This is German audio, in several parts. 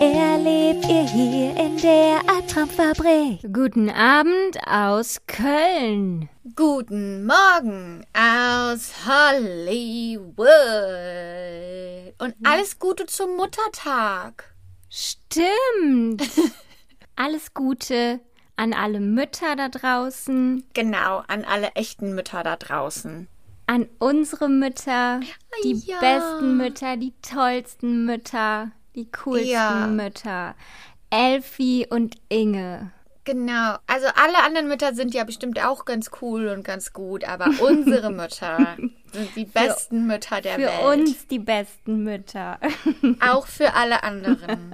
erlebt ihr hier in der Albtraumfabrik. Guten Abend aus Köln. Guten Morgen aus Hollywood. Und alles Gute zum Muttertag. Stimmt. Alles Gute an alle Mütter da draußen, Genau, an alle echten Mütter da draußen. an unsere Mütter, die Ja. besten Mütter, die tollsten Mütter, die coolsten Ja. Mütter. Elfi und Inge. Genau, also alle anderen Mütter sind ja bestimmt auch ganz cool und ganz gut, aber unsere Mütter sind die besten Mütter der Für Welt. uns die besten Mütter. Auch für alle anderen.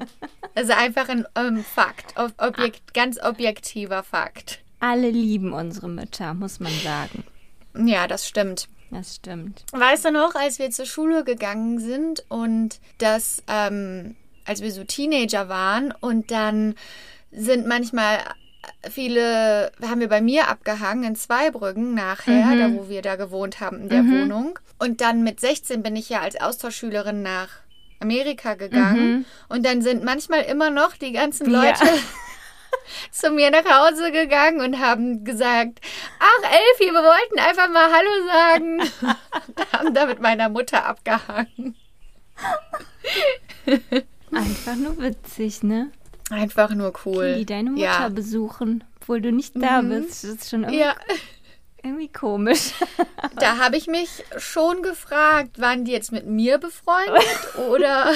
Also einfach ein ähm, Fakt, ob, objekt, ganz objektiver Fakt. Alle lieben unsere Mütter, muss man sagen. Ja, das stimmt. Das stimmt. Weißt du noch, als wir zur Schule gegangen sind und das, ähm, als wir so Teenager waren und dann sind manchmal viele, haben wir bei mir abgehangen in Zweibrücken nachher, da wo wir da gewohnt haben in der Wohnung. Und dann mit 16 bin ich ja als Austauschschülerin nach Amerika gegangen. Und dann sind manchmal immer noch die ganzen Ja. Zu mir nach Hause gegangen und haben gesagt, ach Elfi, wir wollten einfach mal Hallo sagen. und haben da mit meiner Mutter abgehangen. Einfach nur witzig, ne? Einfach nur cool. Die deine Mutter ja. besuchen, obwohl du nicht da bist. Das ist schon irgendwie, Ja, irgendwie komisch. da habe ich mich schon gefragt, waren die jetzt mit mir befreundet oder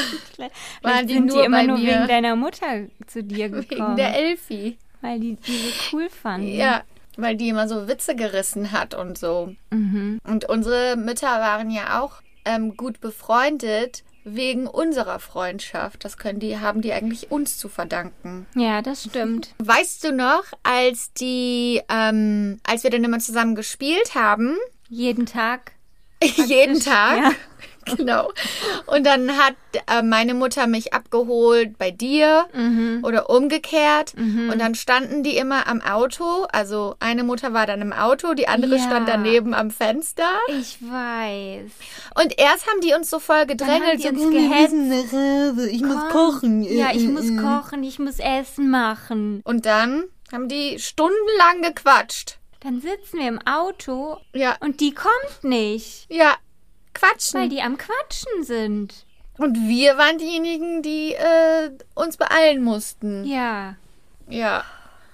waren die sind nur die immer nur mir wegen deiner Mutter zu dir wegen gekommen. der Elfi? weil die die so cool fanden. Ja, weil die immer so Witze gerissen hat und so. Mhm. Und unsere Mütter waren ja auch ähm, gut befreundet wegen unserer Freundschaft. Das können die, haben die eigentlich uns zu verdanken. Ja, das stimmt. Weißt du noch, als die, ähm, als wir dann immer zusammen gespielt haben, Jeden Tag. jeden Tag, Ja. genau. Und dann hat äh, meine Mutter mich abgeholt bei dir Mhm. oder umgekehrt. Und dann standen die immer am Auto. Also eine Mutter war dann im Auto, die andere Ja. stand daneben am Fenster. Ich weiß. Und erst haben die uns so voll gedrängelt, so uns "Komm, wir gehetzt. ich muss Komm. kochen. Ja, ich Äh, muss äh, äh." kochen, ich muss Essen machen. Und dann haben die stundenlang gequatscht. Dann sitzen wir im Auto Ja, und die kommt nicht, ja, quatschen. weil die am Quatschen sind. Und wir waren diejenigen, die äh, uns beeilen mussten. Ja. Ja.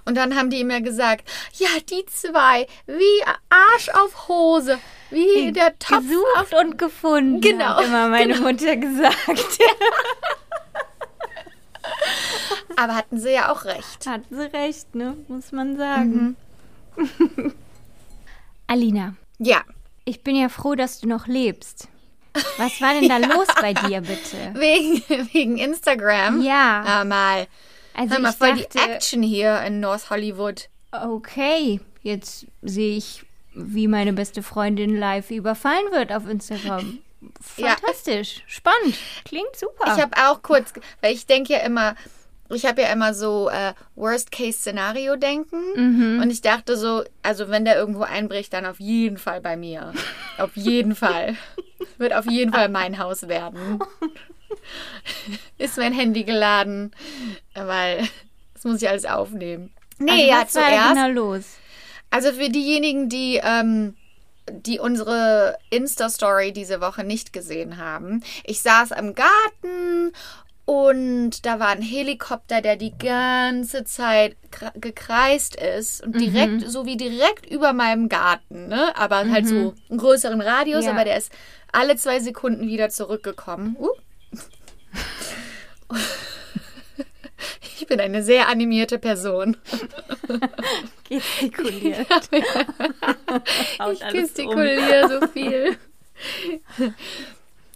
Und dann haben die immer gesagt, ja, die zwei, wie Arsch auf Hose, wie der Topf auf... Gesucht und gefunden. Genau, Hat immer meine Mutter gesagt. Aber hatten sie ja auch recht. Hat sie recht, ne? Muss man sagen. Mhm. Alina, Ja. Ich bin ja froh, dass du noch lebst. Was war denn da los bei dir, bitte? Wegen, wegen Instagram. Ja, Hör mal. also mal, ich voll die dachte, Action hier in North Hollywood. okay, jetzt sehe ich, wie meine beste Freundin live überfallen wird auf Instagram. Ja. Fantastisch, spannend, klingt super. Ich habe auch kurz, weil ich denke ja immer, ich habe ja immer so äh, Worst-Case-Szenario-Denken. Mhm. Und ich dachte so, also wenn der irgendwo einbricht, dann auf jeden Fall bei mir. Auf jeden Fall. Wird auf jeden Fall mein Haus werden. Ist mein Handy geladen, weil das muss ich alles aufnehmen. Nee, also, ja, was war zuerst. genau los? Also für diejenigen, die, ähm, die unsere Insta-Story diese Woche nicht gesehen haben. Ich saß am Garten und da war ein Helikopter, der die ganze Zeit kre- gekreist ist und direkt, so wie direkt über meinem Garten, ne? Aber halt so einen größeren Radius, Ja. aber der ist alle zwei Sekunden wieder zurückgekommen. Uh. Ich bin eine sehr animierte Person. Gestikuliert. Ich um. gestikuliere so viel.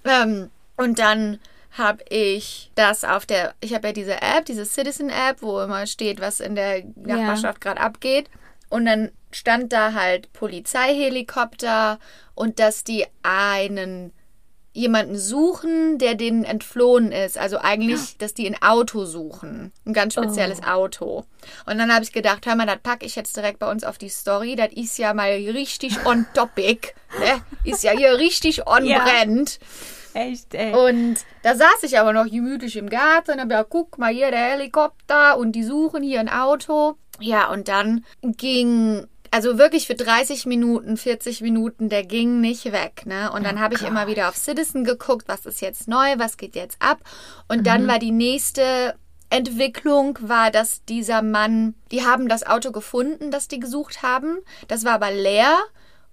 ähm, und dann habe ich das auf der, ich habe ja diese App, diese Citizen-App, wo immer steht, was in der Nachbarschaft gerade abgeht. Und dann stand da halt Polizeihelikopter und dass die einen jemanden suchen, der denen entflohen ist. Also eigentlich, dass die ein Auto suchen. Ein ganz spezielles Auto. Und dann habe ich gedacht, hör mal, das packe ich jetzt direkt bei uns auf die Story. Das ist ja mal richtig on topic. Ne? Ist ja hier richtig on Ja. brand. Echt, ey. Und da saß ich aber noch gemütlich im Garten und hab ja, guck mal hier, der Helikopter und die suchen hier ein Auto. Ja, und dann ging, also wirklich für 30 Minuten, 40 Minuten, der ging nicht weg, ne? Und dann habe ich immer wieder auf Citizen geguckt, was ist jetzt neu, was geht jetzt ab? Und dann war die nächste Entwicklung war, dass dieser Mann, die haben das Auto gefunden, das die gesucht haben. Das war aber leer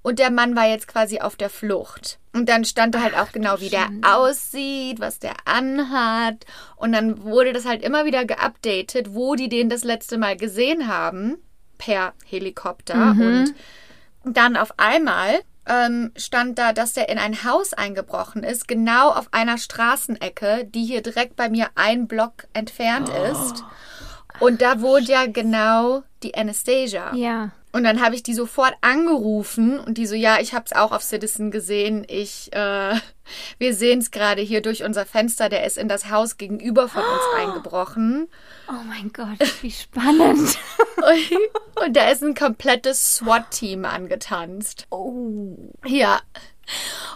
und der Mann war jetzt quasi auf der Flucht. Und dann stand da halt auch genau, wie der aussieht, was der anhat. Und dann wurde das halt immer wieder geupdatet, wo die den das letzte Mal gesehen haben, per Helikopter. Und dann auf einmal ähm, stand da, dass der in ein Haus eingebrochen ist, genau auf einer Straßenecke, die hier direkt bei mir ein Block entfernt ist. Und da wohnt ja genau die Anastasia. ja. Und dann habe ich die sofort angerufen und die so, ja, ich habe es auch auf Citizen gesehen. Ich, äh, wir sehen es gerade hier durch unser Fenster. Der ist in das Haus gegenüber von uns eingebrochen. Oh mein Gott, wie spannend. Und, und da ist ein komplettes SWAT-Team angetanzt. Oh. Ja.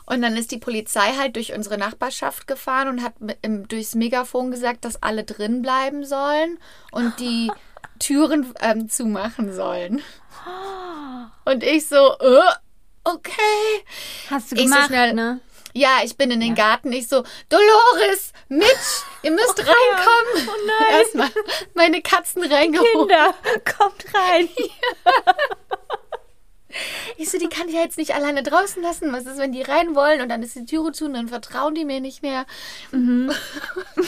Und dann ist die Polizei halt durch unsere Nachbarschaft gefahren und hat im, durchs Megafon gesagt, dass alle drin bleiben sollen und die Türen ähm, zumachen sollen. Und ich so, äh, okay. Hast du Ich so gemacht, schnell- ne? Ja, ich bin in den Garten. Ich so, Dolores, Mitch, ihr müsst reinkommen. Oh nein. Erstmal meine Katzen reingeholt. Kinder, kommt rein. Ich so, die kann ich ja jetzt nicht alleine draußen lassen. Was ist, wenn die rein wollen und dann ist die Türe zu und dann vertrauen die mir nicht mehr. Mhm.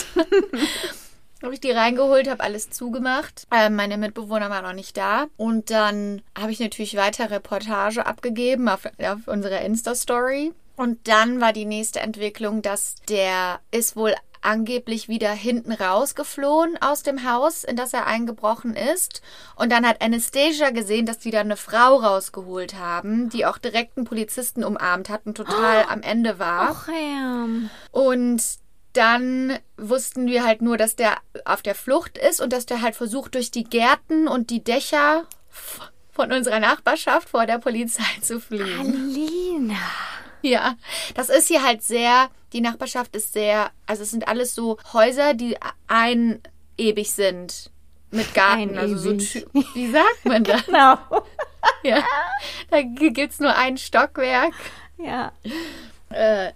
habe ich die reingeholt, habe alles zugemacht. Äh, meine Mitbewohner waren noch nicht da. Und dann habe ich natürlich weiter Reportage abgegeben auf, auf unserer Insta-Story. Und dann war die nächste Entwicklung, dass der ist wohl angeblich wieder hinten rausgeflohen aus dem Haus, in das er eingebrochen ist. Und dann hat Anastasia gesehen, dass die da eine Frau rausgeholt haben, die auch direkt einen Polizisten umarmt hat und total am Ende war. Och, ähm. Und dann wussten wir halt nur, dass der auf der Flucht ist und dass der halt versucht, durch die Gärten und die Dächer von unserer Nachbarschaft vor der Polizei zu fliehen. Alina. Ja, das ist hier halt sehr, die Nachbarschaft ist sehr, also es sind alles so Häuser, die einebig sind. Mit Garten, also so, Einebig. Wie sagt man das? Genau. Ja, da gibt's nur ein Stockwerk. Ja. Äh,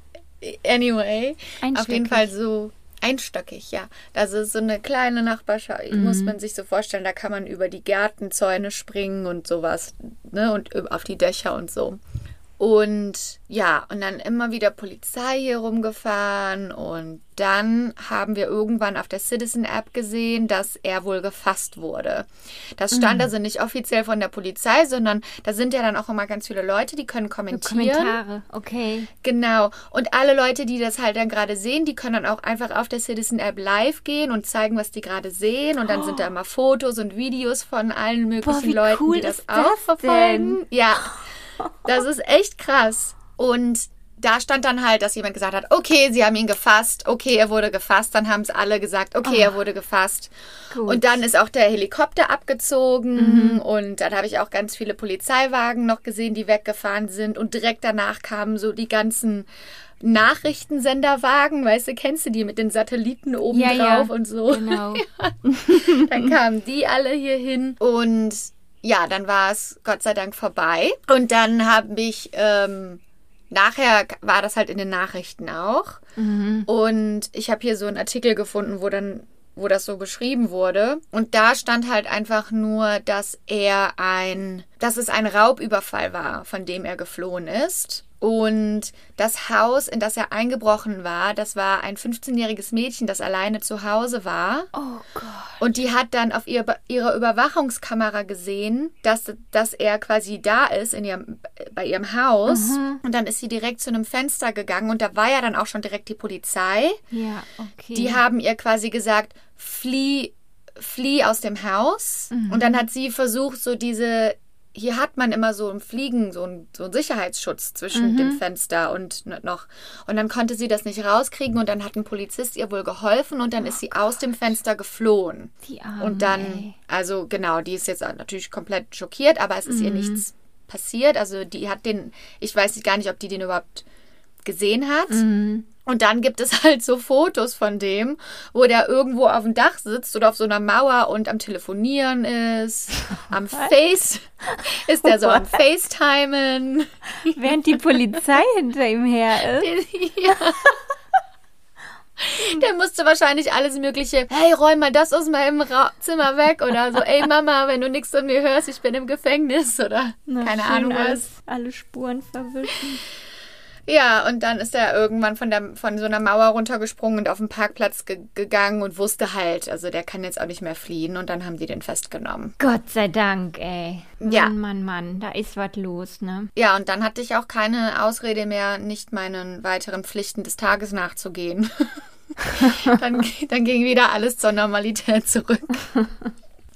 anyway, auf jeden. Fall so einstöckig, ja. Das ist so eine kleine Nachbarschaft, muss man sich so vorstellen, da kann man über die Gärtenzäune springen und sowas, ne, und über- auf die Dächer und so. Und ja, und dann immer wieder Polizei hier rumgefahren und dann haben wir irgendwann auf der Citizen App gesehen, dass er wohl gefasst wurde. Das stand also nicht offiziell von der Polizei, sondern da sind ja dann auch immer ganz viele Leute, die können kommentieren. Kommentare. Okay. Genau. Und alle Leute, die das halt dann gerade sehen, die können dann auch einfach auf der Citizen App live gehen und zeigen, was die gerade sehen. Und dann sind da immer Fotos und Videos von allen möglichen wie Leuten, cool die das, auch verfolgen. Ja, das ist echt krass. Und da stand dann halt, dass jemand gesagt hat, okay, sie haben ihn gefasst, okay, er wurde gefasst. Dann haben es alle gesagt, okay, er wurde gefasst. Gut. Und dann ist auch der Helikopter abgezogen und dann habe ich auch ganz viele Polizeiwagen noch gesehen, die weggefahren sind und direkt danach kamen so die ganzen Nachrichtensenderwagen, weißt du, kennst du die mit den Satelliten oben Ja, ja. drauf und so. Genau. Dann kamen die alle hier hin und ja, dann war es Gott sei Dank vorbei. Und dann habe ich, ähm, nachher war das halt in den Nachrichten auch. Und ich habe hier so einen Artikel gefunden, wo dann wo das so beschrieben wurde. Und da stand halt einfach nur, dass er ein, dass es ein Raubüberfall war, von dem er geflohen ist. Und das Haus, in das er eingebrochen war, das war ein 15-jähriges Mädchen, das alleine zu Hause war. Oh Gott. Und die hat dann auf ihr, ihrer Überwachungskamera gesehen, dass, dass er quasi da ist in ihrem bei ihrem Haus. Und dann ist sie direkt zu einem Fenster gegangen und da war ja dann auch schon direkt die Polizei. Ja, okay. Die haben ihr quasi gesagt, flieh, flieh aus dem Haus. Und dann hat sie versucht, so diese, hier hat man immer so im Fliegen so einen, so einen Sicherheitsschutz zwischen dem Fenster und noch. Und dann konnte sie das nicht rauskriegen und dann hat ein Polizist ihr wohl geholfen und dann ist sie aus dem Fenster geflohen. Die Arme, Und dann, ey. also genau, die ist jetzt natürlich komplett schockiert, aber es ist ihr nichts passiert. Also die hat den, ich weiß gar nicht, ob die den überhaupt gesehen hat. Und dann gibt es halt so Fotos von dem, wo der irgendwo auf dem Dach sitzt oder auf so einer Mauer und am Telefonieren ist, am Face, ist der so am FaceTimen. Während die Polizei hinter ihm her ist. ja. Der musste wahrscheinlich alles Mögliche, hey, räum mal das aus meinem Ra Zimmer weg oder so, ey Mama, wenn du nichts von mir hörst, ich bin im Gefängnis oder Na, keine Ahnung was. alle Spuren verwischen. Ja, und dann ist er irgendwann von, der, von so einer Mauer runtergesprungen und auf den Parkplatz ge gegangen und wusste halt, also der kann jetzt auch nicht mehr fliehen und dann haben die den festgenommen. Gott sei Dank, ey. Mann, Ja. Mann, Mann, da ist was los, ne? Ja, und dann hatte ich auch keine Ausrede mehr, nicht meinen weiteren Pflichten des Tages nachzugehen. dann, dann ging wieder alles zur Normalität zurück.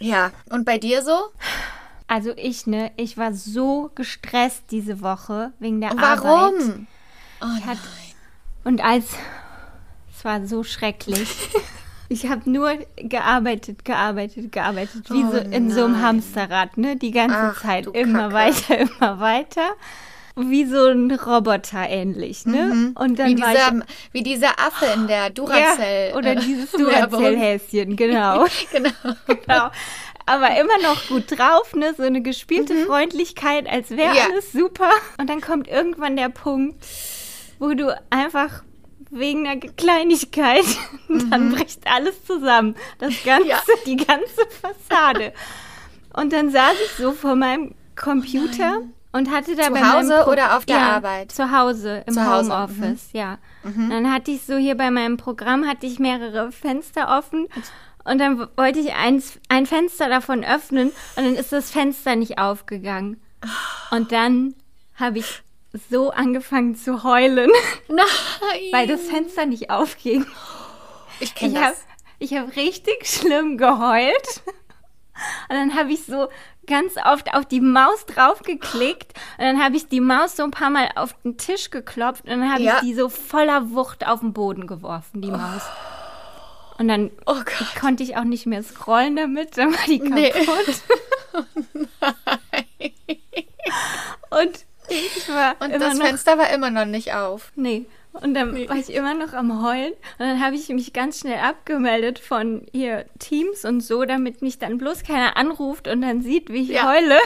Ja, und bei dir so? Also ich, ne, ich war so gestresst diese Woche wegen der Und Arbeit. warum? Oh, Hat- Und als es war so schrecklich. Ich habe nur gearbeitet, gearbeitet, gearbeitet, wie Oh so in so einem nein. Hamsterrad, ne? Die ganze Ach, Zeit immer Kacke. weiter, immer weiter. Wie so ein Roboter ähnlich, ne? Und dann Mhm. wie, war ich dieser, wie dieser Affe in der Duracell. ja, oder äh, dieses. Duracell-Häschen, genau. Genau. genau. Aber immer noch gut drauf, ne? So eine gespielte Freundlichkeit, als wäre Mhm. Ja. alles super. Und dann kommt irgendwann der Punkt, wo du einfach wegen einer Kleinigkeit, dann bricht alles zusammen. Das ganze, Mhm. Ja. die ganze Fassade. Und dann saß ich so vor meinem Computer und hatte da Zu bei Hause Pro- oder auf der ja, Arbeit? Zu Hause, im Zu Hause, mhm. Homeoffice, ja. Dann hatte ich so hier bei meinem Programm hatte ich mehrere Fenster offen und dann wollte ich eins, ein Fenster davon öffnen und dann ist das Fenster nicht aufgegangen. Und dann habe ich so angefangen zu heulen, Nein. weil das Fenster nicht aufging. ich kenne habe das. ich hab richtig schlimm geheult. Und dann habe ich so ganz oft auf die Maus draufgeklickt. Und dann habe ich die Maus so ein paar Mal auf den Tisch geklopft. Und dann habe Ja. ich die so voller Wucht auf den Boden geworfen, die Maus. Und dann Oh konnte ich auch nicht mehr scrollen damit. Dann war die Nee. kaputt. Und ich war Und das noch Fenster war immer noch nicht auf. Nee. Und dann war ich immer noch am Heulen. Und dann habe ich mich ganz schnell abgemeldet von hier Teams und so, damit mich dann bloß keiner anruft und dann sieht, wie ich Ja. heule.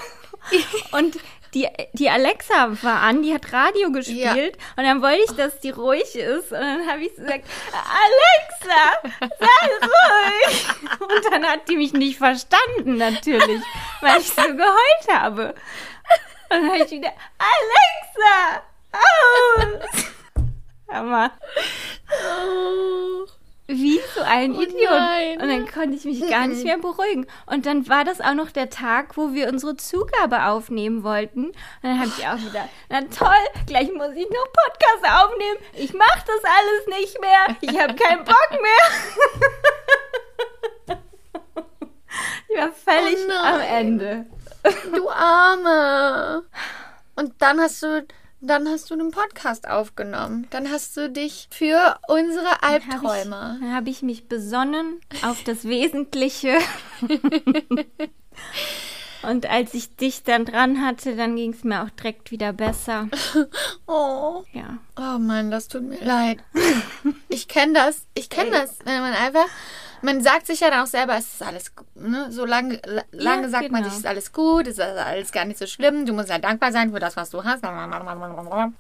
Und die, die Alexa war an, die hat Radio gespielt. Und dann wollte ich, dass die ruhig ist. Und dann habe ich gesagt, Alexa, sei ruhig. Und dann hat die mich nicht verstanden, natürlich, weil ich so geheult habe. Und dann habe ich wieder, Alexa, aus. Hammer. Wie so ein Oh Idiot. nein. Und dann konnte ich mich gar nicht mehr beruhigen. Und dann war das auch noch der Tag, wo wir unsere Zugabe aufnehmen wollten. Und dann habe ich auch wieder, na toll, gleich muss ich noch Podcast aufnehmen. Ich mache das alles nicht mehr. Ich habe keinen Bock mehr. ich war völlig Oh am Ende. Du Arme. Und dann hast du, dann hast du einen Podcast aufgenommen. Dann hast du dich für unsere Albträume. Dann habe ich mich besonnen auf das Wesentliche. Und als ich dich dann dran hatte, dann ging es mir auch direkt wieder besser. Oh. Ja. Oh Mann, das tut mir leid. Ich kenne das. Ich kenne das. Wenn man einfach. Man sagt sich ja dann auch selber, es ist alles gut. Ne? So lange, la- lange Ja, sagt man genau. sich, es ist alles gut, es ist alles gar nicht so schlimm. Du musst ja dankbar sein für das, was du hast.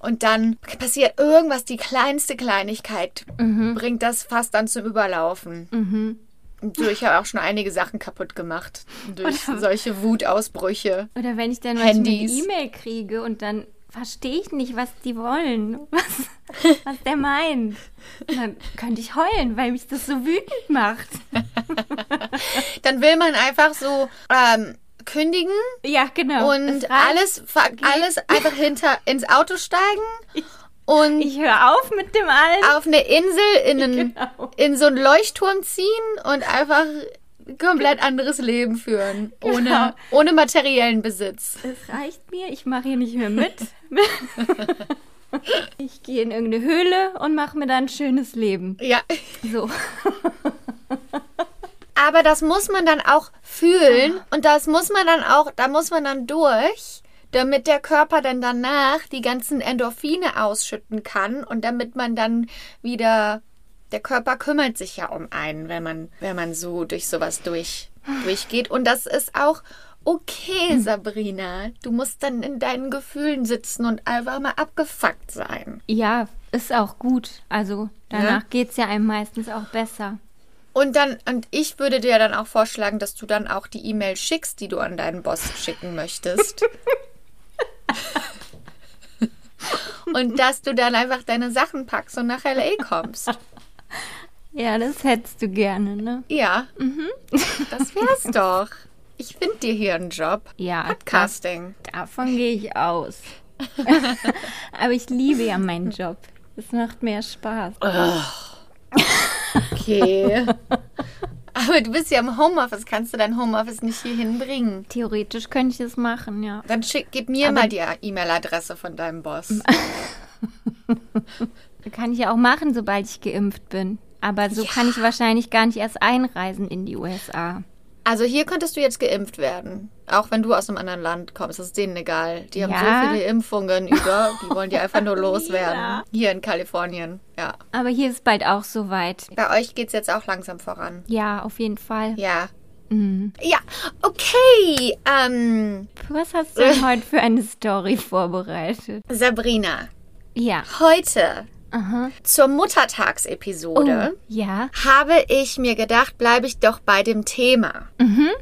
Und dann passiert irgendwas, die kleinste Kleinigkeit bringt das fast dann zum Überlaufen. Mhm. So, ich habe auch schon einige Sachen kaputt gemacht durch solche Wutausbrüche. Oder wenn ich dann manchmal eine Handys. E-Mail kriege und dann verstehe ich nicht, was die wollen, was, was der meint. Und dann könnte ich heulen, weil mich das so wütend macht. Dann will man einfach so ähm, kündigen Ja, genau. und alles, alles einfach hinter ins Auto steigen und Ich höre auf mit dem allen. auf eine Insel in, einen, Genau. in so einen Leuchtturm ziehen und einfach ein komplett anderes Leben führen. Ohne, Genau. ohne materiellen Besitz. Es reicht mir, ich mache hier nicht mehr mit. ich gehe in irgendeine Höhle und mache mir dann ein schönes Leben. Ja. So. Aber das muss man dann auch fühlen und das muss man dann auch, da muss man dann durch, damit der Körper dann danach die ganzen Endorphine ausschütten kann und damit man dann wieder, der Körper kümmert sich ja um einen, wenn man, wenn man so durch sowas durch, durchgeht. Und das ist auch okay, Sabrina. Du musst dann in deinen Gefühlen sitzen und einfach mal abgefuckt sein. Ja, ist auch gut. Also danach geht's ja einem meistens auch besser. Und dann, und ich würde dir dann auch vorschlagen, dass du dann auch die E-Mail schickst, die du an deinen Boss schicken möchtest. und dass du dann einfach deine Sachen packst und nach LA kommst. Ja, das hättest du gerne, ne? Ja, das wär's doch. Ich finde dir hier einen Job. Ja, Podcasting. davon gehe ich aus. Aber ich liebe ja meinen Job. Es macht mehr Spaß. Okay. Aber du bist ja im Homeoffice. Kannst du dein Homeoffice nicht hier hinbringen? Theoretisch könnte ich es machen, ja. Dann schick, gib mir mal die E-Mail-Adresse von deinem Boss. Kann ich ja auch machen, sobald ich geimpft bin. Aber so kann ich wahrscheinlich gar nicht erst einreisen in die USA. Also hier könntest du jetzt geimpft werden. Auch wenn du aus einem anderen Land kommst, das ist denen egal. Die haben Ja. so viele Impfungen über, die wollen die einfach nur loswerden. Hier in Kalifornien, ja. Aber hier ist bald auch soweit. Bei euch geht's jetzt auch langsam voran. Ja, auf jeden Fall. Ja. Mhm. Ja, okay. Ähm, Was hast du denn heute für eine Story vorbereitet? Sabrina, Ja. heute Aha. zur Muttertagsepisode Oh, ja. habe ich mir gedacht, bleibe ich doch bei dem Thema.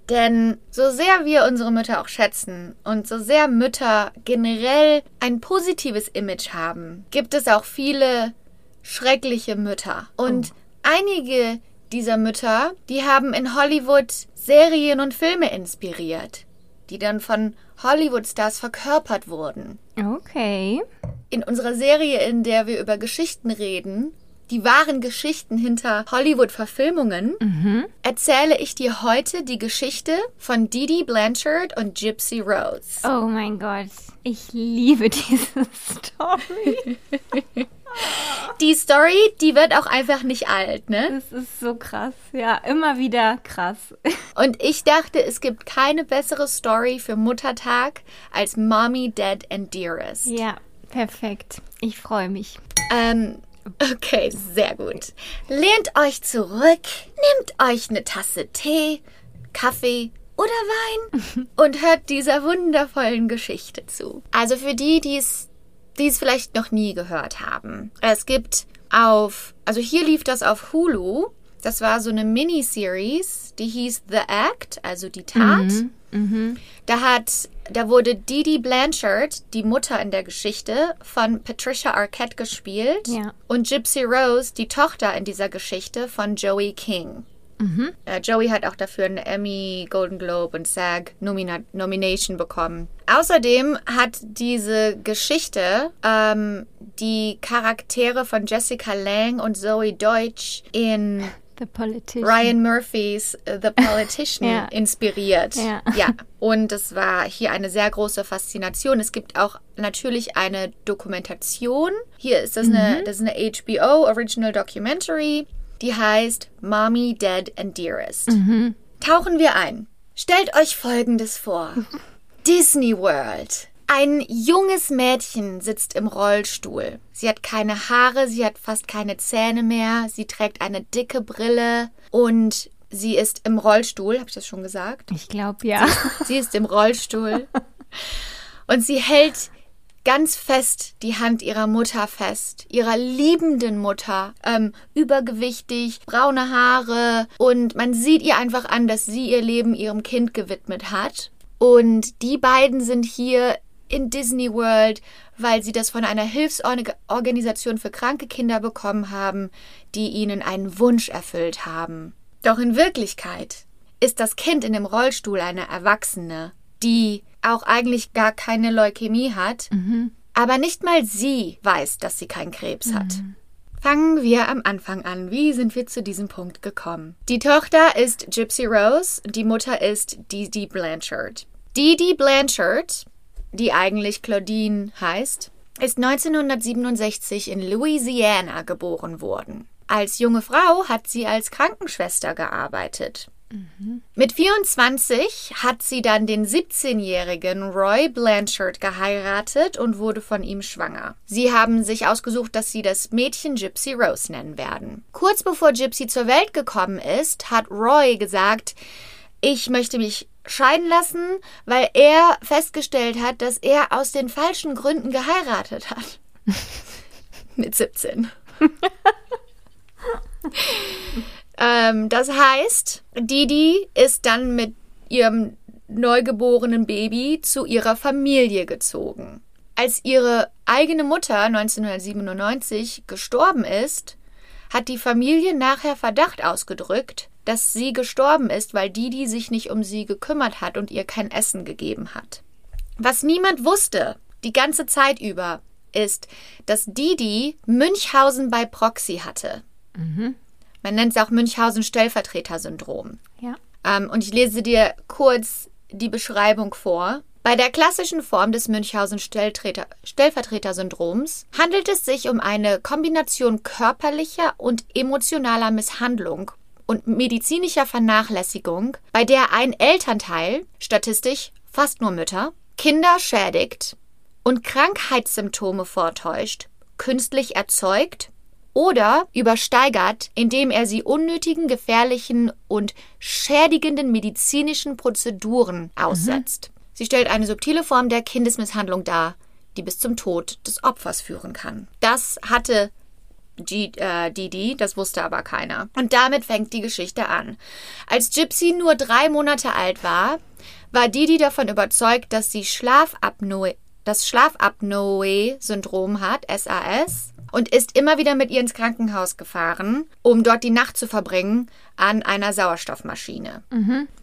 Denn so sehr wir unsere Mütter auch schätzen und so sehr Mütter generell ein positives Image haben, gibt es auch viele schreckliche Mütter. Und einige dieser Mütter, die haben in Hollywood Serien und Filme inspiriert, die dann von Hollywood-Stars verkörpert wurden Okay. in unserer Serie, in der wir über Geschichten reden, die wahren Geschichten hinter Hollywood-Verfilmungen, erzähle ich dir heute die Geschichte von Didi Blanchard und Gypsy Rose. Oh mein Gott. Ich liebe diese Story. Die Story, die wird auch einfach nicht alt, ne? Das ist so krass. Ja, immer wieder krass. Und ich dachte, es gibt keine bessere Story für Muttertag als Mommy, Dad and Dearest. Ja, perfekt. Ich freue mich. Ähm, okay, sehr gut. Lehnt euch zurück, nehmt euch eine Tasse Tee, Kaffee oder Wein und hört dieser wundervollen Geschichte zu. Also für die, die es die es vielleicht noch nie gehört haben. Es gibt auf, also hier lief das auf Hulu. Das war so eine Miniseries, die hieß The Act, also die Tat. Da hat, da wurde Didi Blanchard, die Mutter in der Geschichte, von Patricia Arquette gespielt. Ja. Und Gypsy Rose, die Tochter in dieser Geschichte, von Joey King. Äh, Joey hat auch dafür einen Emmy, Golden Globe und SAG Nomina Nomination bekommen. Außerdem hat diese Geschichte ähm, die Charaktere von Jessica Lange und Zoe Deutsch in. Ryan Murphys äh, The Politician Ja. inspiriert. Ja. ja. Und es war hier eine sehr große Faszination. Es gibt auch natürlich eine Dokumentation. Hier ist das eine, das ist eine HBO Original Documentary. Die heißt Mommy, Dead and Dearest. Tauchen wir ein. Stellt euch Folgendes vor. Disney World. Ein junges Mädchen sitzt im Rollstuhl. Sie hat keine Haare, sie hat fast keine Zähne mehr, sie trägt eine dicke Brille und sie ist im Rollstuhl, habe ich das schon gesagt? Ich glaube ja. Sie ist im Rollstuhl und sie hält ganz fest die Hand ihrer Mutter fest, ihrer liebenden Mutter, ähm, übergewichtig, braune Haare und man sieht ihr einfach an, dass sie ihr Leben ihrem Kind gewidmet hat. Und die beiden sind hier in Disney World, weil sie das von einer Hilfsorganisation für kranke Kinder bekommen haben, die ihnen einen Wunsch erfüllt haben. Doch in Wirklichkeit ist das Kind in dem Rollstuhl eine Erwachsene, die auch eigentlich gar keine Leukämie hat, aber nicht mal sie weiß, dass sie keinen Krebs hat. Fangen wir am Anfang an. Wie sind wir zu diesem Punkt gekommen? Die Tochter ist Gypsy Rose, die Mutter ist Dee Blanchard. Dee Blanchard, die eigentlich Claudine heißt, ist 1967 in Louisiana geboren worden. Als junge Frau hat sie als Krankenschwester gearbeitet. Mit 24 hat sie dann den 17-jährigen Roy Blanchard geheiratet und wurde von ihm schwanger. Sie haben sich ausgesucht, dass sie das Mädchen Gypsy Rose nennen werden. Kurz bevor Gypsy zur Welt gekommen ist, hat Roy gesagt, ich möchte mich scheiden lassen, weil er festgestellt hat, dass er aus den falschen Gründen geheiratet hat. Mit 17. ähm, das heißt, Didi ist dann mit ihrem neugeborenen Baby zu ihrer Familie gezogen. Als ihre eigene Mutter 1997 gestorben ist, hat die Familie nachher Verdacht ausgedrückt, dass sie gestorben ist, weil Didi sich nicht um sie gekümmert hat und ihr kein Essen gegeben hat. Was niemand wusste, die ganze Zeit über, ist, dass Didi Münchhausen bei Proxy hatte. Man nennt es auch Münchhausen-Stellvertreter-Syndrom. Ja. Ähm, und ich lese dir kurz die Beschreibung vor. Bei der klassischen Form des Münchhausen-Stellvertreter-Syndroms handelt es sich um eine Kombination körperlicher und emotionaler Misshandlung und medizinischer Vernachlässigung, bei der ein Elternteil, statistisch fast nur Mütter, Kinder schädigt und Krankheitssymptome vortäuscht, künstlich erzeugt oder übersteigert, indem er sie unnötigen, gefährlichen und schädigenden medizinischen Prozeduren aussetzt. Sie stellt eine subtile Form der Kindesmisshandlung dar, die bis zum Tod des Opfers führen kann. Das hatte G äh, Didi, das wusste aber keiner. Und damit fängt die Geschichte an. Als Gypsy nur drei Monate alt war, war Didi davon überzeugt, dass sie Schlafapnoe, das Schlafapnoe-Syndrom hat, SAS, und ist immer wieder mit ihr ins Krankenhaus gefahren, um dort die Nacht zu verbringen an einer Sauerstoffmaschine.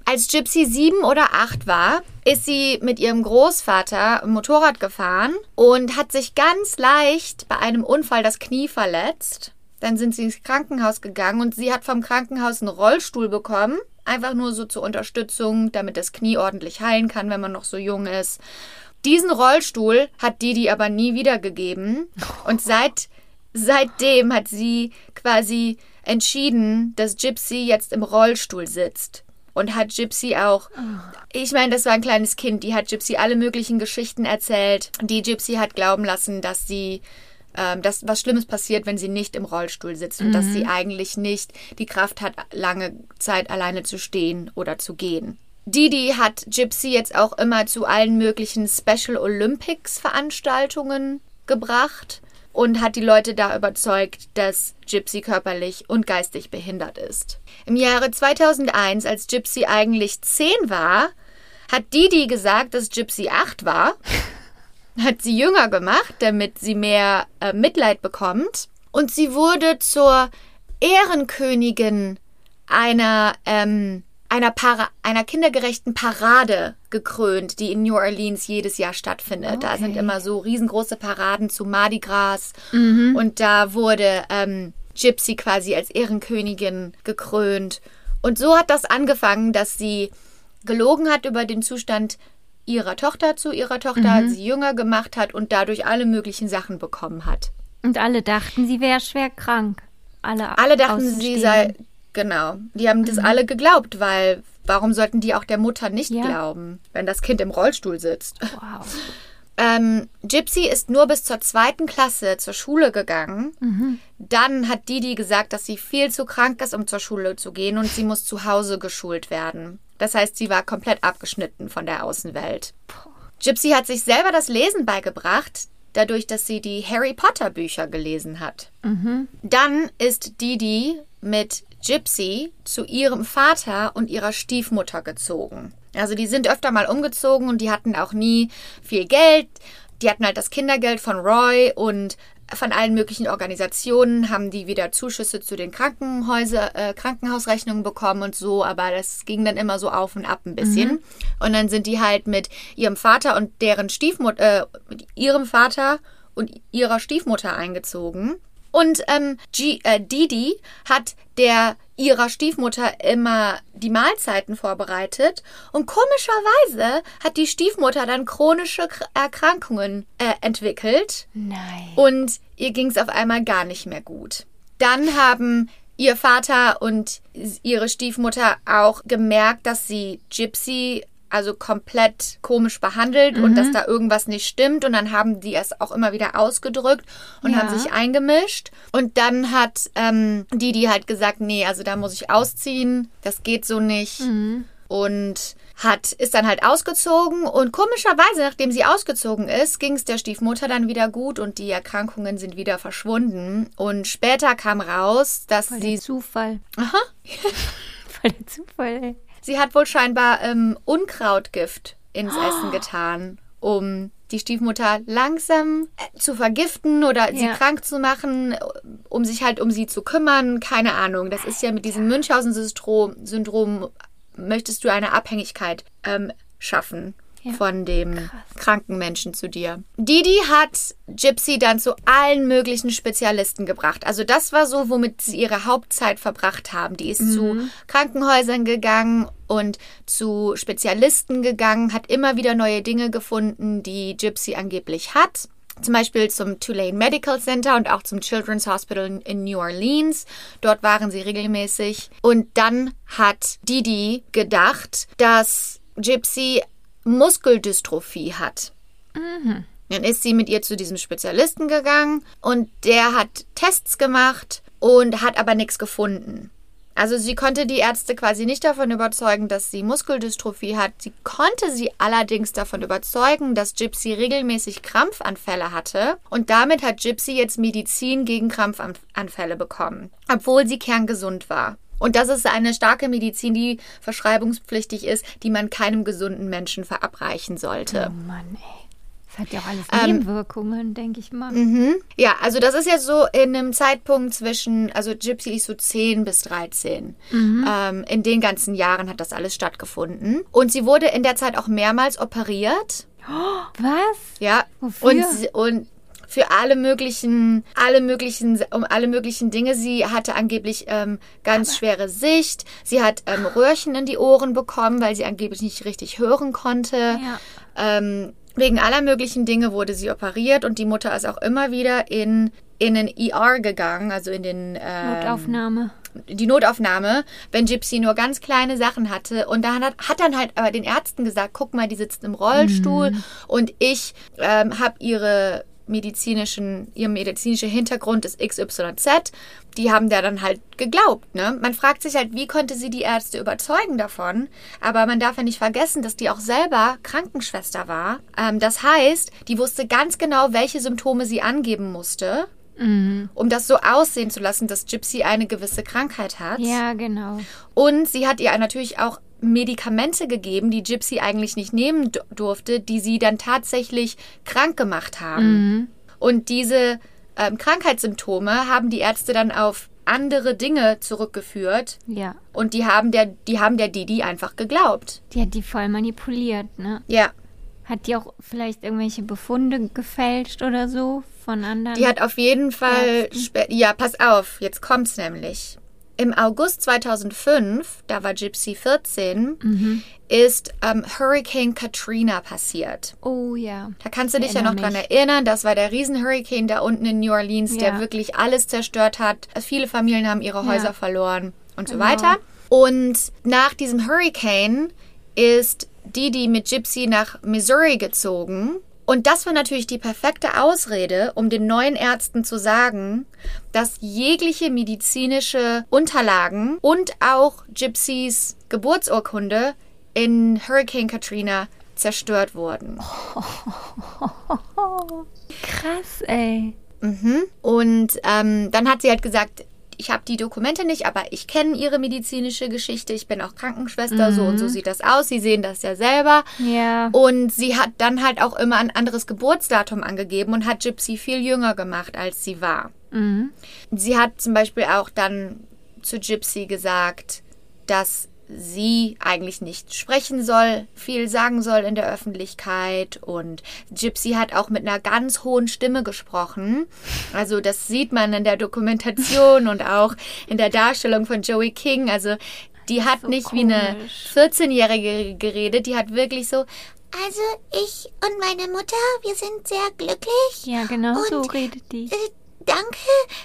Als Gypsy sieben oder acht war, ist sie mit ihrem Großvater Motorrad gefahren und hat sich ganz leicht bei einem Unfall das Knie verletzt. Dann sind sie ins Krankenhaus gegangen und sie hat vom Krankenhaus einen Rollstuhl bekommen. Einfach nur so zur Unterstützung, damit das Knie ordentlich heilen kann, wenn man noch so jung ist. Diesen Rollstuhl hat Didi aber nie wiedergegeben. Und seit, seitdem hat sie quasi entschieden, dass Gypsy jetzt im Rollstuhl sitzt. Und hat Gypsy auch, ich meine, das war ein kleines Kind, die hat Gypsy alle möglichen Geschichten erzählt. Die Gypsy hat glauben lassen, dass sie, ähm, dass was Schlimmes passiert, wenn sie nicht im Rollstuhl sitzt und dass sie eigentlich nicht die Kraft hat, lange Zeit alleine zu stehen oder zu gehen. Didi hat Gypsy jetzt auch immer zu allen möglichen Special Olympics Veranstaltungen gebracht und hat die Leute da überzeugt, dass Gypsy körperlich und geistig behindert ist. Im Jahre 2001, als Gypsy eigentlich 10 war, hat Didi gesagt, dass Gypsy 8 war, hat sie jünger gemacht, damit sie mehr äh, Mitleid bekommt und sie wurde zur Ehrenkönigin einer ähm, einer, Para einer kindergerechten Parade gekrönt, die in New Orleans jedes Jahr stattfindet. Da sind immer so riesengroße Paraden zu Mardi Gras und da wurde ähm, Gypsy quasi als Ehrenkönigin gekrönt. Und so hat das angefangen, dass sie gelogen hat über den Zustand ihrer Tochter zu ihrer Tochter, sie jünger gemacht hat und dadurch alle möglichen Sachen bekommen hat. Und alle dachten, sie wäre schwer krank. Alle, Alle dachten, sie sei. Genau. Die haben das alle geglaubt, weil warum sollten die auch der Mutter nicht Ja. glauben, wenn das Kind im Rollstuhl sitzt? Wow. Ähm, Gypsy ist nur bis zur zweiten Klasse zur Schule gegangen. Dann hat Didi gesagt, dass sie viel zu krank ist, um zur Schule zu gehen und sie muss zu Hause geschult werden. Das heißt, sie war komplett abgeschnitten von der Außenwelt. Gypsy hat sich selber das Lesen beigebracht, dadurch, dass sie die Harry Potter Bücher gelesen hat. Dann ist Didi mit Gypsy zu ihrem Vater und ihrer Stiefmutter gezogen. Also die sind öfter mal umgezogen und die hatten auch nie viel Geld. Die hatten halt das Kindergeld von Roy und von allen möglichen Organisationen haben die wieder Zuschüsse zu den Krankenhäuser, äh, Krankenhausrechnungen bekommen und so, aber das ging dann immer so auf und ab ein bisschen. Mhm. Und dann sind die halt mit ihrem Vater und deren Stiefmutter, äh, mit ihrem Vater und ihrer Stiefmutter eingezogen. Und ähm, G, äh, Didi hat der ihrer Stiefmutter immer die Mahlzeiten vorbereitet. Und komischerweise hat die Stiefmutter dann chronische Erkrankungen äh, entwickelt. Nein. Und ihr ging es auf einmal gar nicht mehr gut. Dann haben ihr Vater und ihre Stiefmutter auch gemerkt, dass sie Gypsy also komplett komisch behandelt mhm. und dass mhm. da irgendwas nicht stimmt. Und dann haben die es auch immer wieder ausgedrückt und ja. haben sich eingemischt. Und dann hat ähm, Didi halt gesagt, nee, also da muss ich ausziehen, das geht so nicht. Mhm. Und hat, ist dann halt ausgezogen und komischerweise, nachdem sie ausgezogen ist, ging es der Stiefmutter dann wieder gut und die Erkrankungen sind wieder verschwunden. Und später kam raus, dass Voll sie. Der Zufall. Aha. Voll der Zufall, ey. Sie hat wohl scheinbar ähm, Unkrautgift ins oh. Essen getan, um die Stiefmutter langsam äh, zu vergiften oder ja. sie krank zu machen, um sich halt um sie zu kümmern. Keine Ahnung. Das ist ja mit diesem Münchhausen-Syndrom, möchtest du eine Abhängigkeit ähm, schaffen ja. von dem Krass. kranken Menschen zu dir. Didi hat Gypsy dann zu allen möglichen Spezialisten gebracht. Also das war so, womit sie ihre Hauptzeit verbracht haben. Die ist mhm. zu Krankenhäusern gegangen und zu Spezialisten gegangen, hat immer wieder neue Dinge gefunden, die Gypsy angeblich hat zum Beispiel zum Tulane Medical Center und auch zum Children's Hospital in New Orleans. Dort waren sie regelmäßig. Und dann hat Didi gedacht, dass Gypsy Muskeldystrophie hat. Mhm. Dann ist sie mit ihr zu diesem Spezialisten gegangen und der hat Tests gemacht und hat aber nichts gefunden. Also sie konnte die Ärzte quasi nicht davon überzeugen, dass sie Muskeldystrophie hat. Sie konnte sie allerdings davon überzeugen, dass Gypsy regelmäßig Krampfanfälle hatte. Und damit hat Gypsy jetzt Medizin gegen Krampfanfälle bekommen, obwohl sie kerngesund war. Und das ist eine starke Medizin, die verschreibungspflichtig ist, die man keinem gesunden Menschen verabreichen sollte. Oh Mann, ey. Das hat ja auch alles ähm, Nebenwirkungen, ähm, denke ich mal. Mhm. Ja, also das ist ja so in einem Zeitpunkt zwischen, also Gypsy ist so 10 bis 13. Mhm. Ähm, in den ganzen Jahren hat das alles stattgefunden. Und sie wurde in der Zeit auch mehrmals operiert. Was? Ja. Wofür? Und, und für alle möglichen, alle möglichen, um alle möglichen Dinge. Sie hatte angeblich ähm, ganz schwere Sicht. Sie hat ähm, Röhrchen in die Ohren bekommen, weil sie angeblich nicht richtig hören konnte. Ja. Ähm, wegen aller möglichen Dinge wurde sie operiert und die Mutter ist auch immer wieder in, in den ER gegangen, also in den ähm, Notaufnahme die Notaufnahme, wenn Gypsy nur ganz kleine Sachen hatte. Und da hat, hat dann halt aber den Ärzten gesagt, guck mal, die sitzt im Rollstuhl mhm. und ich ähm, habe ihre medizinischen, ihr medizinischer Hintergrund ist XYZ. Die haben da dann halt geglaubt, ne? Man fragt sich halt, wie konnte sie die Ärzte überzeugen davon? Aber man darf ja nicht vergessen, dass die auch selber Krankenschwester war. Ähm, das heißt, die wusste ganz genau, welche Symptome sie angeben musste. Mhm. Um das so aussehen zu lassen, dass Gypsy eine gewisse Krankheit hat. Ja, genau. Und sie hat ihr natürlich auch Medikamente gegeben, die Gypsy eigentlich nicht nehmen durfte, die sie dann tatsächlich krank gemacht haben. Mhm. Und diese ähm, Krankheitssymptome haben die Ärzte dann auf andere Dinge zurückgeführt. Ja. Und die haben der, die haben der Didi einfach geglaubt. Die hat die voll manipuliert, ne? Ja. Hat die auch vielleicht irgendwelche Befunde gefälscht oder so von anderen? Die hat auf jeden Fall. Ja, pass auf, jetzt kommt's nämlich. Im August 2005, da war Gypsy 14, mhm. ist ähm, Hurricane Katrina passiert. Oh ja. Da kannst du dich ja noch mich. dran erinnern. Das war der Riesenhurricane da unten in New Orleans, ja. der wirklich alles zerstört hat. Viele Familien haben ihre Häuser ja. verloren und genau. so weiter. Und nach diesem Hurricane ist Didi mit Gypsy nach Missouri gezogen und das war natürlich die perfekte Ausrede, um den neuen Ärzten zu sagen, dass jegliche medizinische Unterlagen und auch Gypsys Geburtsurkunde in Hurricane Katrina zerstört wurden. Krass, ey. Mhm. Und ähm, dann hat sie halt gesagt, ich habe die Dokumente nicht, aber ich kenne ihre medizinische Geschichte. Ich bin auch Krankenschwester, so und so sieht das aus. Sie sehen das ja selber. Ja. Und sie hat dann halt auch immer ein anderes Geburtsdatum angegeben und hat Gypsy viel jünger gemacht, als sie war. Mhm. Sie hat zum Beispiel auch dann zu Gypsy gesagt, dass sie eigentlich nicht sprechen soll, viel sagen soll in der Öffentlichkeit. Und Gypsy hat auch mit einer ganz hohen Stimme gesprochen. Also das sieht man in der Dokumentation und auch in der Darstellung von Joey King. Also die hat So nicht wie eine komisch. 14-Jährige geredet, die hat wirklich so, Also ich und meine Mutter, wir sind sehr glücklich. Ja, genau so Und, redet die. Danke,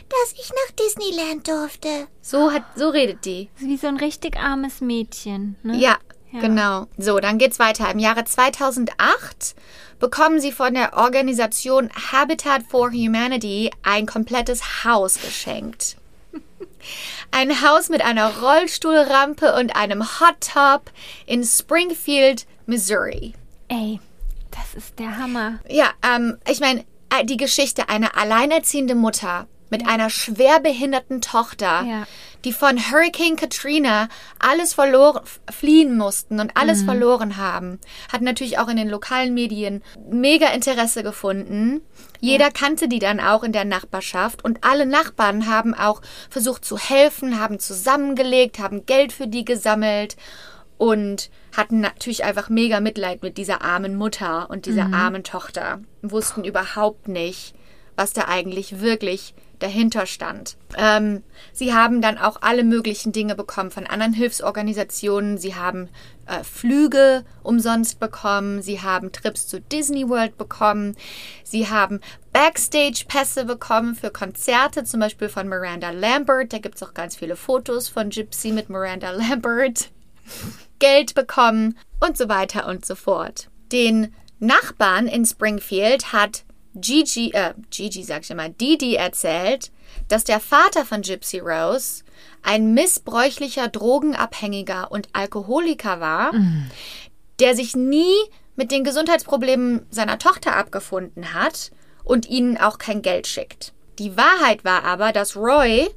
dass ich nach Disneyland durfte. so hat, so redet die. Wie so ein richtig armes Mädchen. Ne? Ja, Ja. genau. So, dann geht's weiter. Im Jahre 2008 bekommen sie von der Organisation Habitat for Humanity ein komplettes Haus geschenkt. Ein Haus mit einer Rollstuhlrampe und einem Hot Tub in Springfield, Missouri. Ey, das ist der Hammer. Ja, ähm, ich meine, die Geschichte einer alleinerziehenden Mutter mit einer schwerbehinderten Tochter, Ja. die von Hurricane Katrina alles verloren, fliehen mussten und alles verloren haben, hat natürlich auch in den lokalen Medien mega Interesse gefunden. Jeder kannte die dann auch in der Nachbarschaft und alle Nachbarn haben auch versucht zu helfen, haben zusammengelegt, haben Geld für die gesammelt und hatten natürlich einfach mega Mitleid mit dieser armen Mutter und dieser armen Tochter. Wussten überhaupt nicht, was da eigentlich wirklich dahinter stand. Ähm, sie haben dann auch alle möglichen Dinge bekommen von anderen Hilfsorganisationen. Sie haben äh, Flüge umsonst bekommen. Sie haben Trips zu Disney World bekommen. Sie haben Backstage-Pässe bekommen für Konzerte, zum Beispiel von Miranda Lambert. Da gibt es auch ganz viele Fotos von Gypsy mit Miranda Lambert. Geld bekommen und so weiter und so fort. Den Nachbarn in Springfield hat Gigi, äh, Gigi sag ich immer, Didi erzählt, dass der Vater von Gypsy Rose ein missbräuchlicher Drogenabhängiger und Alkoholiker war, der sich nie mit den Gesundheitsproblemen seiner Tochter abgefunden hat und ihnen auch kein Geld schickt. Die Wahrheit war aber, dass Roy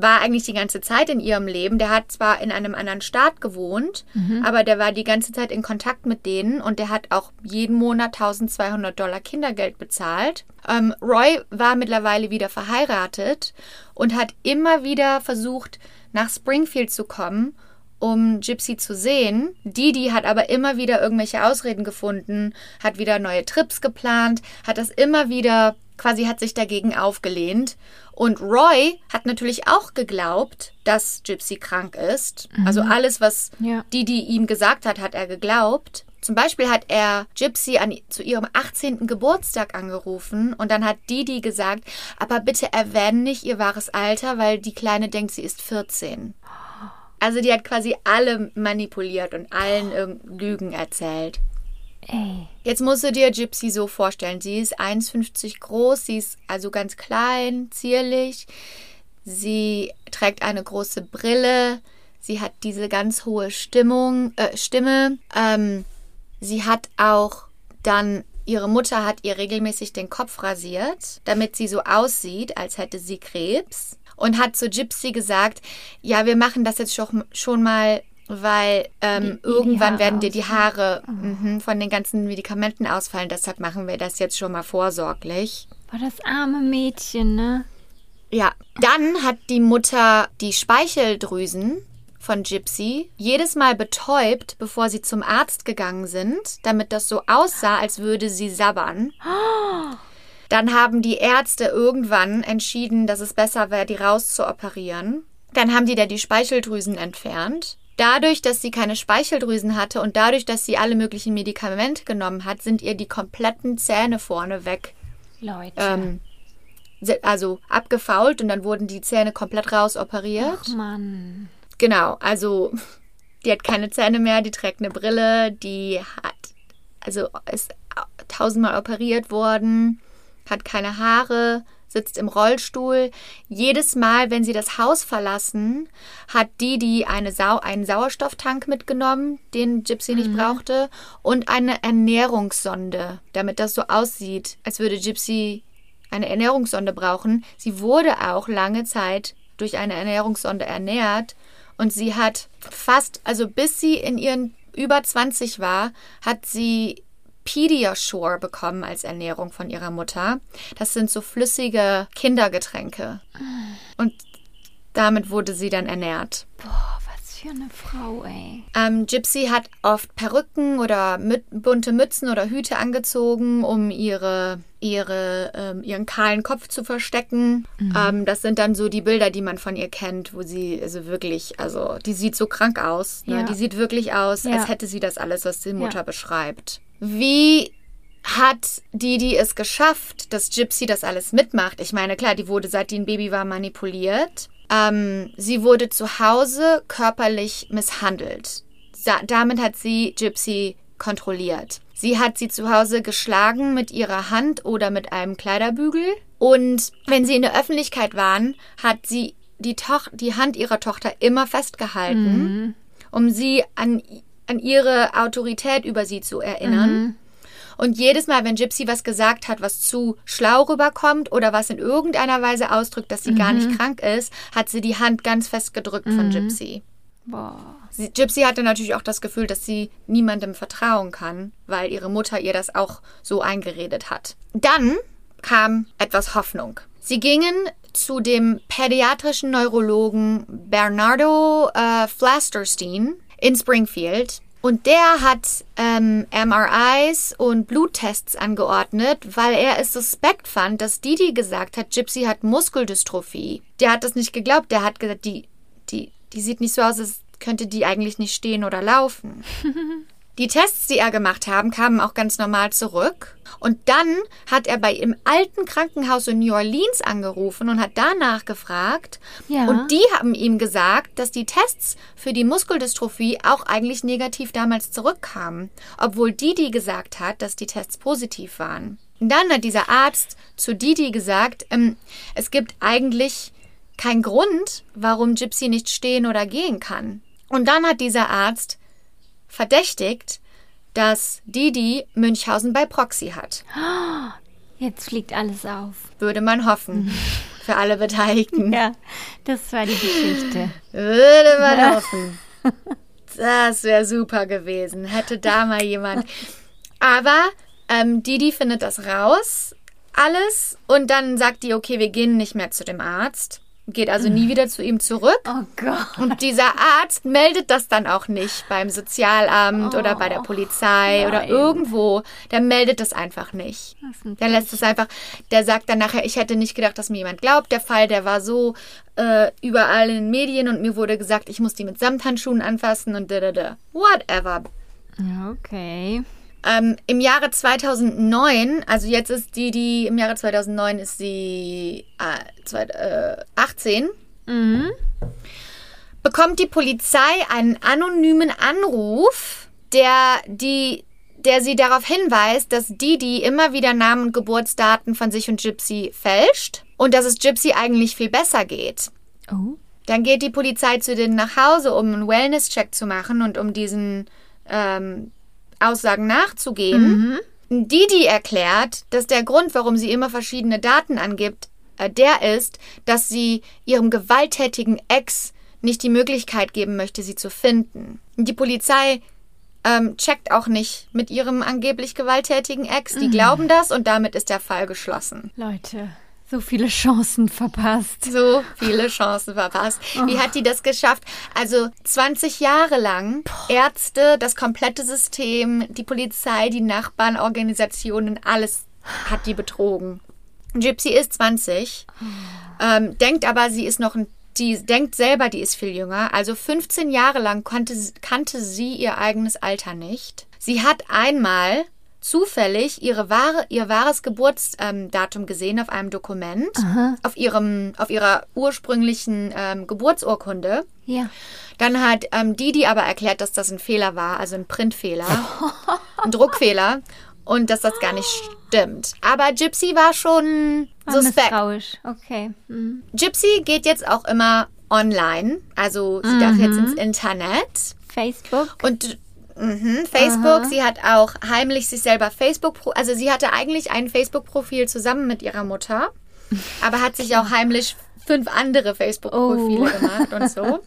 war eigentlich die ganze Zeit in ihrem Leben. Der hat zwar in einem anderen Staat gewohnt, aber der war die ganze Zeit in Kontakt mit denen und der hat auch jeden Monat 1200 Dollar Kindergeld bezahlt. Ähm, Roy war mittlerweile wieder verheiratet und hat immer wieder versucht, nach Springfield zu kommen, um Gypsy zu sehen. Didi hat aber immer wieder irgendwelche Ausreden gefunden, hat wieder neue Trips geplant, hat das immer wieder quasi hat sich dagegen aufgelehnt. Und Roy hat natürlich auch geglaubt, dass Gypsy krank ist. Also alles, was Ja. Didi ihm gesagt hat, hat er geglaubt. Zum Beispiel hat er Gypsy an, zu ihrem 18. Geburtstag angerufen und dann hat Didi gesagt, aber bitte erwähne nicht ihr wahres Alter, weil die Kleine denkt, sie ist 14. Also die hat quasi alle manipuliert und allen Lügen erzählt. Jetzt musst du dir Gypsy so vorstellen. Sie ist 1,50 groß, sie ist also ganz klein, zierlich. Sie trägt eine große Brille. Sie hat diese ganz hohe Stimmung, äh, Stimme. Ähm, sie hat auch dann, ihre Mutter hat ihr regelmäßig den Kopf rasiert, damit sie so aussieht, als hätte sie Krebs. Und hat zu Gypsy gesagt, ja, wir machen das jetzt schon, schon mal, weil ähm, Die- die irgendwann Haare werden dir die. Haare mhm, von den ganzen Medikamenten ausfallen. Deshalb machen wir das jetzt schon mal vorsorglich. Boah, das arme Mädchen, ne? Ja, dann hat die Mutter die Speicheldrüsen von Gypsy jedes Mal betäubt, bevor sie zum Arzt gegangen sind, damit das so aussah, als würde sie sabbern. Dann haben die Ärzte irgendwann entschieden, dass es besser wäre, die rauszuoperieren. Dann haben die da die Speicheldrüsen entfernt. Dadurch, dass sie keine Speicheldrüsen hatte und dadurch, dass sie alle möglichen Medikamente genommen hat, sind ihr die kompletten Zähne vorne weg Leute. ähm, also abgefault und dann wurden die Zähne komplett rausoperiert. Ach Mann. Genau, also die hat keine Zähne mehr, die trägt eine Brille, die hat, also ist tausendmal operiert worden, hat keine Haare, sitzt im Rollstuhl. Jedes Mal, wenn sie das Haus verlassen, hat Didi eine Sau einen Sauerstofftank mitgenommen, den Gypsy nicht brauchte, und eine Ernährungssonde, damit das so aussieht, als würde Gypsy eine Ernährungssonde brauchen. Sie wurde auch lange Zeit durch eine Ernährungssonde ernährt und sie hat fast, also bis sie in ihren über 20 war, hat sie Pediasure bekommen als Ernährung von ihrer Mutter. Das sind so flüssige Kindergetränke. Und damit wurde sie dann ernährt. Boah, was für eine Frau, ey. Ähm, Gypsy hat oft Perücken oder mü bunte Mützen oder Hüte angezogen, um ihre, ihre, ähm, ihren kahlen Kopf zu verstecken. Ähm, das sind dann so die Bilder, die man von ihr kennt, wo sie also wirklich, also die sieht so krank aus. Ne? Ja. Die sieht wirklich aus, Ja. als hätte sie das alles, was die Mutter Ja. beschreibt. Wie hat Didi es geschafft, dass Gypsy das alles mitmacht? Ich meine, klar, die wurde, seit die ein Baby war, manipuliert. Ähm, sie wurde zu Hause körperlich misshandelt. Sa damit hat sie Gypsy kontrolliert. Sie hat sie zu Hause geschlagen mit ihrer Hand oder mit einem Kleiderbügel. Und wenn sie in der Öffentlichkeit waren, hat sie die, Toch die Hand ihrer Tochter immer festgehalten, um sie an, an ihre Autorität über sie zu erinnern. Und jedes Mal, wenn Gypsy was gesagt hat, was zu schlau rüberkommt oder was in irgendeiner Weise ausdrückt, dass sie gar nicht krank ist, hat sie die Hand ganz fest gedrückt von Gypsy. Boah. Sie, Gypsy hatte natürlich auch das Gefühl, dass sie niemandem vertrauen kann, weil ihre Mutter ihr das auch so eingeredet hat. Dann kam etwas Hoffnung. Sie gingen zu dem pädiatrischen Neurologen Bernardo äh, Flasterstein in Springfield. Und der hat ähm, MRIs und Bluttests angeordnet, weil er es suspekt fand, dass Didi gesagt hat, Gypsy hat Muskeldystrophie. Der hat das nicht geglaubt. Der hat gesagt, die, die, die sieht nicht so aus, als könnte die eigentlich nicht stehen oder laufen. Die Tests, die er gemacht haben, kamen auch ganz normal zurück. Und dann hat er bei im alten Krankenhaus in New Orleans angerufen und hat danach gefragt. Ja. Und die haben ihm gesagt, dass die Tests für die Muskeldystrophie auch eigentlich negativ damals zurückkamen. Obwohl Didi gesagt hat, dass die Tests positiv waren. Und dann hat dieser Arzt zu Didi gesagt, ähm, es gibt eigentlich keinen Grund, warum Gypsy nicht stehen oder gehen kann. Und dann hat dieser Arzt verdächtigt, dass Didi Münchhausen bei Proxy hat. Jetzt fliegt alles auf. Würde man hoffen. Für alle Beteiligten. Ja, das war die Geschichte. Würde man hoffen. Das wäre super gewesen. Hätte da mal jemand. Aber ähm, Didi findet das raus, alles. Und dann sagt die, okay, wir gehen nicht mehr zu dem Arzt. Geht also nie wieder zu ihm zurück. Oh Gott. Und dieser Arzt meldet das dann auch nicht beim Sozialamt oder bei der Polizei oder nein. irgendwo. Der meldet das einfach nicht. ein Der lässt es einfach, der sagt dann nachher, ich hätte nicht gedacht, dass mir jemand glaubt. Der Fall, der war so äh, überall in den Medien und mir wurde gesagt, ich muss die mit Samthandschuhen anfassen und da, da, da. Whatever. Okay. Ähm, Im Jahre 2009, also jetzt ist die, die im Jahre 2009 ist sie äh, zwei, äh, 18, Mhm. bekommt die Polizei einen anonymen Anruf, der die der sie darauf hinweist, dass Didi immer wieder Namen und Geburtsdaten von sich und Gypsy fälscht und dass es Gypsy eigentlich viel besser geht. Oh. Dann geht die Polizei zu denen nach Hause, um einen Wellness-Check zu machen und um diesen ähm, Aussagen nachzugehen. Didi erklärt, dass der Grund, warum sie immer verschiedene Daten angibt, äh, der ist, dass sie ihrem gewalttätigen Ex nicht die Möglichkeit geben möchte, sie zu finden. Die Polizei ähm, checkt auch nicht mit ihrem angeblich gewalttätigen Ex. Die glauben das und damit ist der Fall geschlossen. Leute, so viele Chancen verpasst. So viele Chancen verpasst. Wie hat die das geschafft? Also 20 Jahre lang Ärzte, das komplette System, die Polizei, die Nachbarn, Organisationen, alles hat die betrogen. Gypsy ist 20, ähm, denkt aber, sie ist noch ein die denkt selber, die ist viel jünger. Also 15 Jahre lang konnte, kannte sie ihr eigenes Alter nicht. Sie hat einmal zufällig ihre wahre, ihr wahres Geburtsdatum gesehen auf einem Dokument, auf, ihrem, auf ihrer ursprünglichen ähm, Geburtsurkunde. Ja. Dann hat ähm, Didi aber erklärt, dass das ein Fehler war, also ein Printfehler, ein Druckfehler und dass das gar nicht stimmt. Aber Gypsy war schon suspekt. Misstrauisch. Okay. Mhm. Gypsy geht jetzt auch immer online, also sie darf jetzt ins Internet Facebook. und mhm, Facebook. Sie hat auch heimlich sich selber Facebook, also sie hatte eigentlich ein Facebook-Profil zusammen mit ihrer Mutter, aber hat sich auch heimlich fünf andere Facebook-Profile Oh. gemacht und so.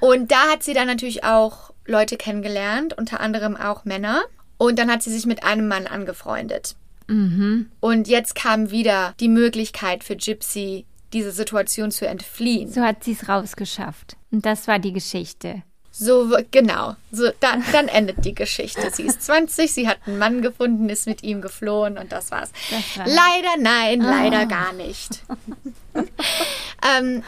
Und da hat sie dann natürlich auch Leute kennengelernt, unter anderem auch Männer. Und dann hat sie sich mit einem Mann angefreundet. Mhm. Und jetzt kam wieder die Möglichkeit für Gypsy, diese Situation zu entfliehen. So hat sie es rausgeschafft. Und das war die Geschichte. So, genau. So, dann, dann endet die Geschichte. Sie ist 20, sie hat einen Mann gefunden, ist mit ihm geflohen und das war's. Das war's. Leider nein, leider gar nicht. ähm,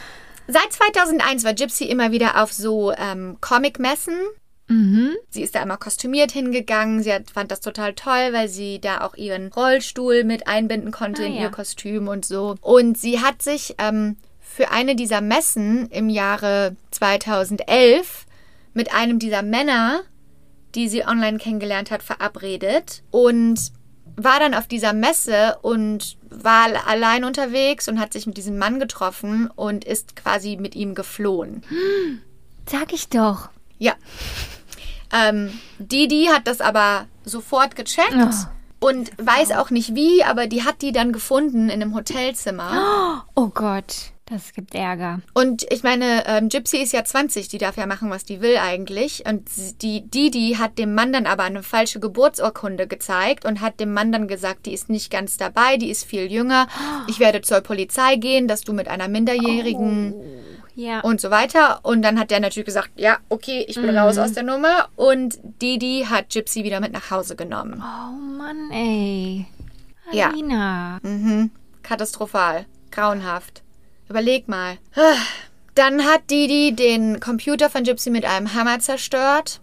seit 2001 war Gypsy immer wieder auf so ähm, Comic-Messen. Mhm. Sie ist da immer kostümiert hingegangen. Sie hat, fand das total toll, weil sie da auch ihren Rollstuhl mit einbinden konnte Ah, in ja. ihr Kostüm und so. Und sie hat sich ähm, für eine dieser Messen im Jahre 2011 mit einem dieser Männer, die sie online kennengelernt hat, verabredet und war dann auf dieser Messe und war allein unterwegs und hat sich mit diesem Mann getroffen und ist quasi mit ihm geflohen. Sag ich doch. Ja. Ähm, Didi hat das aber sofort gecheckt Oh. und weiß auch nicht wie, aber die hat die dann gefunden in einem Hotelzimmer. Oh Gott, das gibt Ärger. Und ich meine, ähm, Gypsy ist ja 20, die darf ja machen, was die will eigentlich. Und die Didi hat dem Mann dann aber eine falsche Geburtsurkunde gezeigt und hat dem Mann dann gesagt, die ist nicht ganz dabei, die ist viel jünger. Ich werde zur Polizei gehen, dass du mit einer Minderjährigen Ja. und so weiter. Und dann hat der natürlich gesagt, ja, okay, ich bin raus aus der Nummer. Und Didi hat Gypsy wieder mit nach Hause genommen. oh Mann, ey. Ja. Alina. Mhm. Katastrophal. Grauenhaft. Überleg mal. Dann hat Didi den Computer von Gypsy mit einem Hammer zerstört,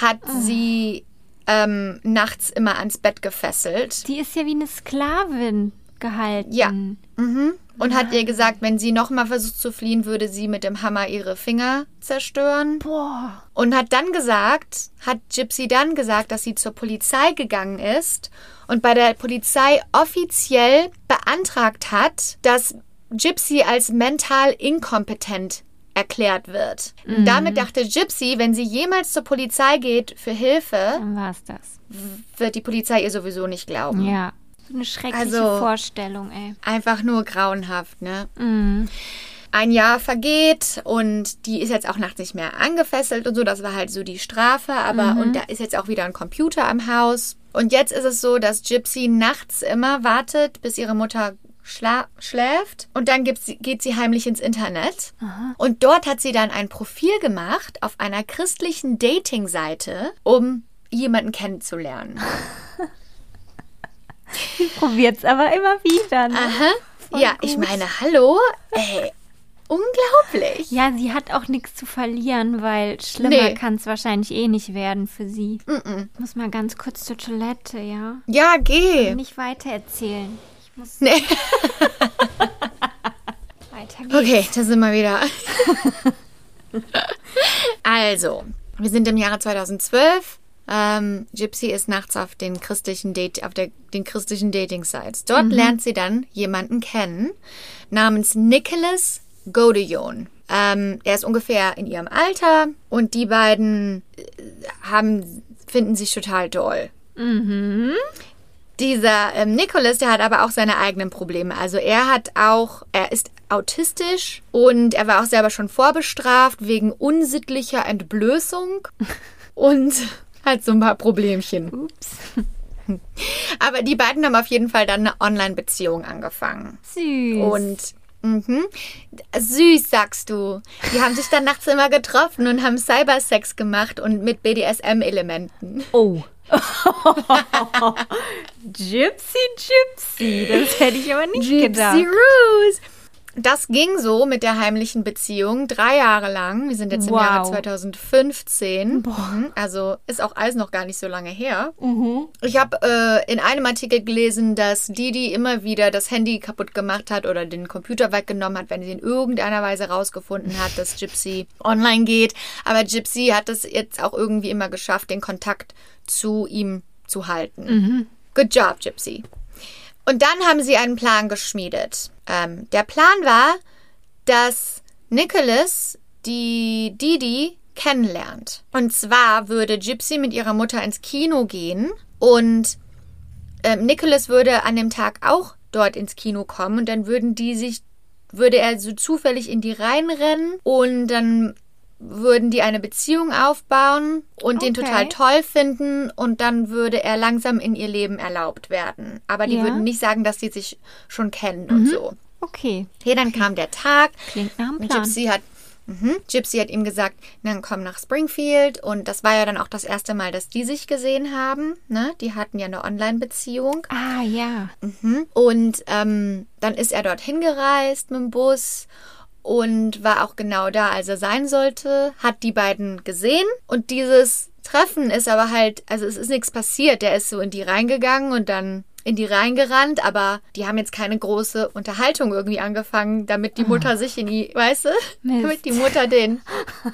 hat sie ähm, nachts immer ans Bett gefesselt. Die ist ja wie eine Sklavin gehalten. Ja. Mhm. Und hat ihr gesagt, wenn sie nochmal versucht zu fliehen, würde sie mit dem Hammer ihre Finger zerstören. Boah. Und hat dann gesagt, hat Gypsy dann gesagt, dass sie zur Polizei gegangen ist und bei der Polizei offiziell beantragt hat, dass Gypsy als mental inkompetent erklärt wird. Damit dachte Gypsy, wenn sie jemals zur Polizei geht für Hilfe, Dann war's das. wird die Polizei ihr sowieso nicht glauben. Ja. So eine schreckliche Also- Vorstellung, ey. Einfach nur grauenhaft, ne? Mhm. ein Jahr vergeht und die ist jetzt auch nachts nicht mehr angefesselt und so. Das war halt so die Strafe. Aber und da ist jetzt auch wieder ein Computer am Haus. Und jetzt ist es so, dass Gypsy nachts immer wartet, bis ihre Mutter schla schläft. Und dann sie, geht sie heimlich ins Internet. Und dort hat sie dann ein Profil gemacht auf einer christlichen Dating-Seite, um jemanden kennenzulernen. Probiert's aber immer wieder. Ne? Aha. Ja, ich meine, hallo? Ey, unglaublich. Ja, sie hat auch nichts zu verlieren, weil schlimmer Nee. kann es wahrscheinlich eh nicht werden für sie. Ich muss mal ganz kurz zur Toilette, ja? Ja, geh. Nicht weiter erzählen. Muss Nee. weitergehen. Okay, da sind wir wieder. also, wir sind im Jahre 2012. Ähm, Gypsy ist nachts auf den christlichen Date, auf der, den christlichen Dating-Sites. Dort lernt sie dann jemanden kennen namens Nicholas Godejon. Ähm, er ist ungefähr in ihrem Alter und die beiden äh, haben, finden sich total doll. Dieser ähm, Nicholas, der hat aber auch seine eigenen Probleme. Also er hat auch, er ist autistisch und er war auch selber schon vorbestraft wegen unsittlicher Entblößung und hat so ein paar Problemchen. Ups. Aber die beiden haben auf jeden Fall dann eine Online-Beziehung angefangen. Süß. Und mhm, süß, sagst du. Die haben sich dann nachts immer getroffen und haben Cybersex gemacht und mit BDSM-Elementen. oh. Gypsy, Gypsy. Das hätte ich aber nicht gedacht. Gypsy Rose. Das ging so mit der heimlichen Beziehung drei Jahre lang. Wir sind jetzt im Wow. Jahre 2015. Mhm, Also ist auch alles noch gar nicht so lange her. Ich habe äh, in einem Artikel gelesen, dass Didi immer wieder das Handy kaputt gemacht hat oder den Computer weggenommen hat, wenn sie in irgendeiner Weise rausgefunden hat, dass Gypsy online geht. Aber Gypsy hat es jetzt auch irgendwie immer geschafft, den Kontakt zu ihm zu halten. Good job, Gypsy. Und dann haben sie einen Plan geschmiedet. Ähm, der Plan war, dass Nicholas die Didi kennenlernt. Und zwar würde Gypsy mit ihrer Mutter ins Kino gehen und ähm, Nicholas würde an dem Tag auch dort ins Kino kommen und dann würden die sich würde er so zufällig in die reinrennen und dann würden die eine Beziehung aufbauen und den Okay. total toll finden und dann würde er langsam in ihr Leben erlaubt werden. Aber die Ja. würden nicht sagen, dass sie sich schon kennen und so. Okay. Okay, dann kam der Tag. Klingt nach einem Plan. Gypsy hat, mhm, Gypsy hat ihm gesagt, dann komm nach Springfield. Und das war ja dann auch das erste Mal, dass die sich gesehen haben. Ne? Die hatten ja eine Online-Beziehung. Ah, ja. Mhm. Und ähm, dann ist er dorthin gereist mit dem Bus und war auch genau da, als er sein sollte, hat die beiden gesehen und dieses Treffen ist aber halt, also es ist nichts passiert. Der ist so in die reingegangen und dann in die reingerannt, aber die haben jetzt keine große Unterhaltung irgendwie angefangen, damit die Mutter sich in die, weißt du, Mist. damit die Mutter den,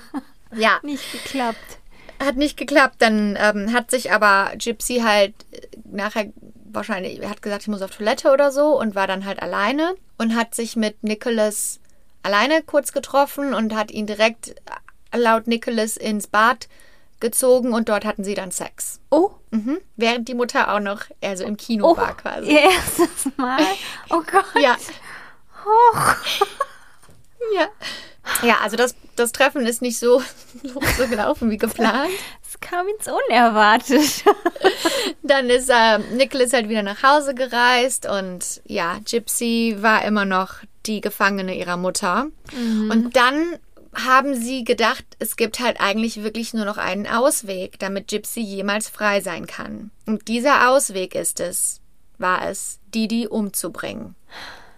ja, Nicht geklappt. hat nicht geklappt. Dann ähm, hat sich aber Gypsy halt äh, nachher wahrscheinlich, er hat gesagt, ich muss auf Toilette oder so und war dann halt alleine und hat sich mit Nicholas alleine kurz getroffen und hat ihn direkt äh, laut Nicholas ins Bad gezogen und dort hatten sie dann Sex. Oh, Mhm. Während die Mutter auch noch, also im Kino oh. war quasi. Ihr erstes Mal. Oh Gott. Ja, Hoch. ja. Ja, also das, das Treffen ist nicht so, so gelaufen wie geplant. Es kam ins Unerwartet. Dann ist äh, Nicholas halt wieder nach Hause gereist und ja, Gypsy war immer noch die Gefangene ihrer Mutter. Und dann haben sie gedacht, es gibt halt eigentlich wirklich nur noch einen Ausweg, damit Gypsy jemals frei sein kann. Und dieser Ausweg ist es, war es, Didi umzubringen.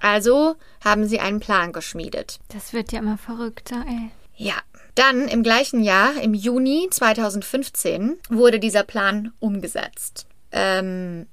Also haben sie einen Plan geschmiedet. Das wird ja immer verrückter, ey. Ja. Dann im gleichen Jahr, im Juni 2015, wurde dieser Plan umgesetzt. Ähm,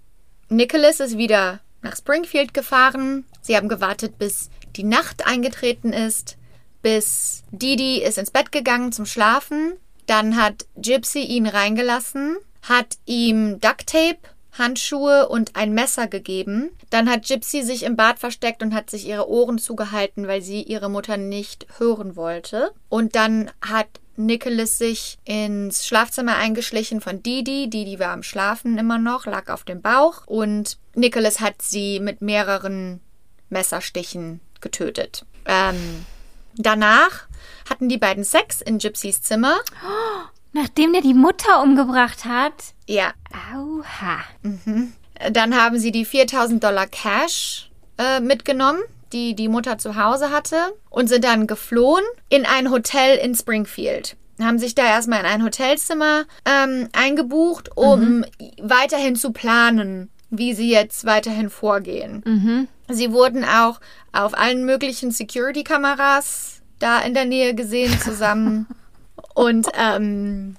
Nicholas ist wieder nach Springfield gefahren. Sie haben gewartet, bis die Nacht eingetreten ist, bis Didi ist ins Bett gegangen zum Schlafen. Dann hat Gypsy ihn reingelassen, hat ihm Ducktape, Handschuhe und ein Messer gegeben. Dann hat Gypsy sich im Bad versteckt und hat sich ihre Ohren zugehalten, weil sie ihre Mutter nicht hören wollte. Und dann hat Nicholas sich ins Schlafzimmer eingeschlichen von Didi. Didi war am Schlafen immer noch, lag auf dem Bauch. Und Nicholas hat sie mit mehreren Messerstichen getötet. Ähm, danach hatten die beiden Sex in Gypsys Zimmer. Nachdem der die Mutter umgebracht hat. Ja, Auha. Dann haben sie die 4000 Dollar Cash äh, mitgenommen, die die Mutter zu Hause hatte, und sind dann geflohen in ein Hotel in Springfield. Haben sich da erstmal in ein Hotelzimmer ähm, eingebucht, um weiterhin zu planen, wie sie jetzt weiterhin vorgehen. Sie wurden auch auf allen möglichen Security-Kameras da in der Nähe gesehen zusammen. und ähm,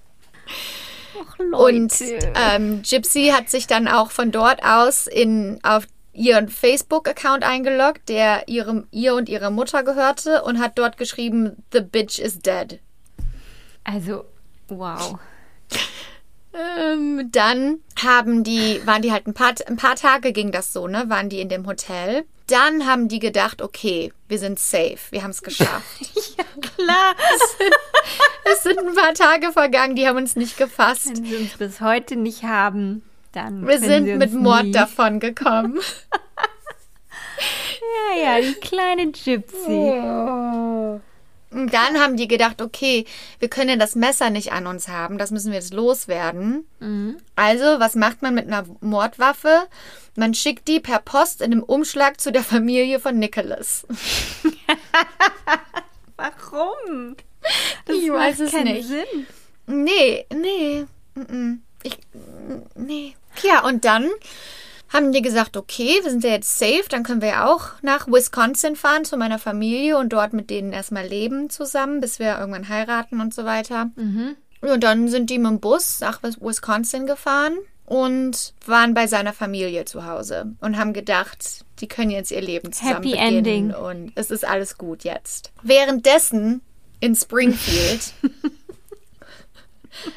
Ach, und ähm, Gypsy hat sich dann auch von dort aus in, auf ihren Facebook-Account eingeloggt, der ihrem, ihr und ihrer Mutter gehörte und hat dort geschrieben, The bitch is dead. also, wow. Ähm, dann haben die, waren die halt ein paar, ein paar Tage ging das so, ne? Waren die in dem Hotel. Dann haben die gedacht, okay, wir sind safe, wir haben es geschafft. Klar. es sind ein paar Tage vergangen, die haben uns nicht gefasst. Wenn sie uns bis heute nicht haben, dann. Wir sind mit Mord nie. davon gekommen. Ja, ja, die kleine Gypsy. Und dann haben die gedacht, okay, wir können ja das Messer nicht an uns haben, das müssen wir jetzt loswerden. Also, was macht man mit einer Mordwaffe? Man schickt die per Post in einem Umschlag zu der Familie von Nicholas. Warum? Das Ich macht weiß es keinen nicht. Sinn. Nee, nee, ich, nee. Ja, und dann haben die gesagt, okay, wir sind ja jetzt safe, dann können wir ja auch nach Wisconsin fahren zu meiner Familie und dort mit denen erstmal leben zusammen, bis wir irgendwann heiraten und so weiter. Und dann sind die mit dem Bus nach Wis- Wisconsin gefahren und waren bei seiner Familie zu Hause und haben gedacht, die können jetzt ihr Leben zusammen Happy beginnen Ending. und es ist alles gut jetzt. Währenddessen in Springfield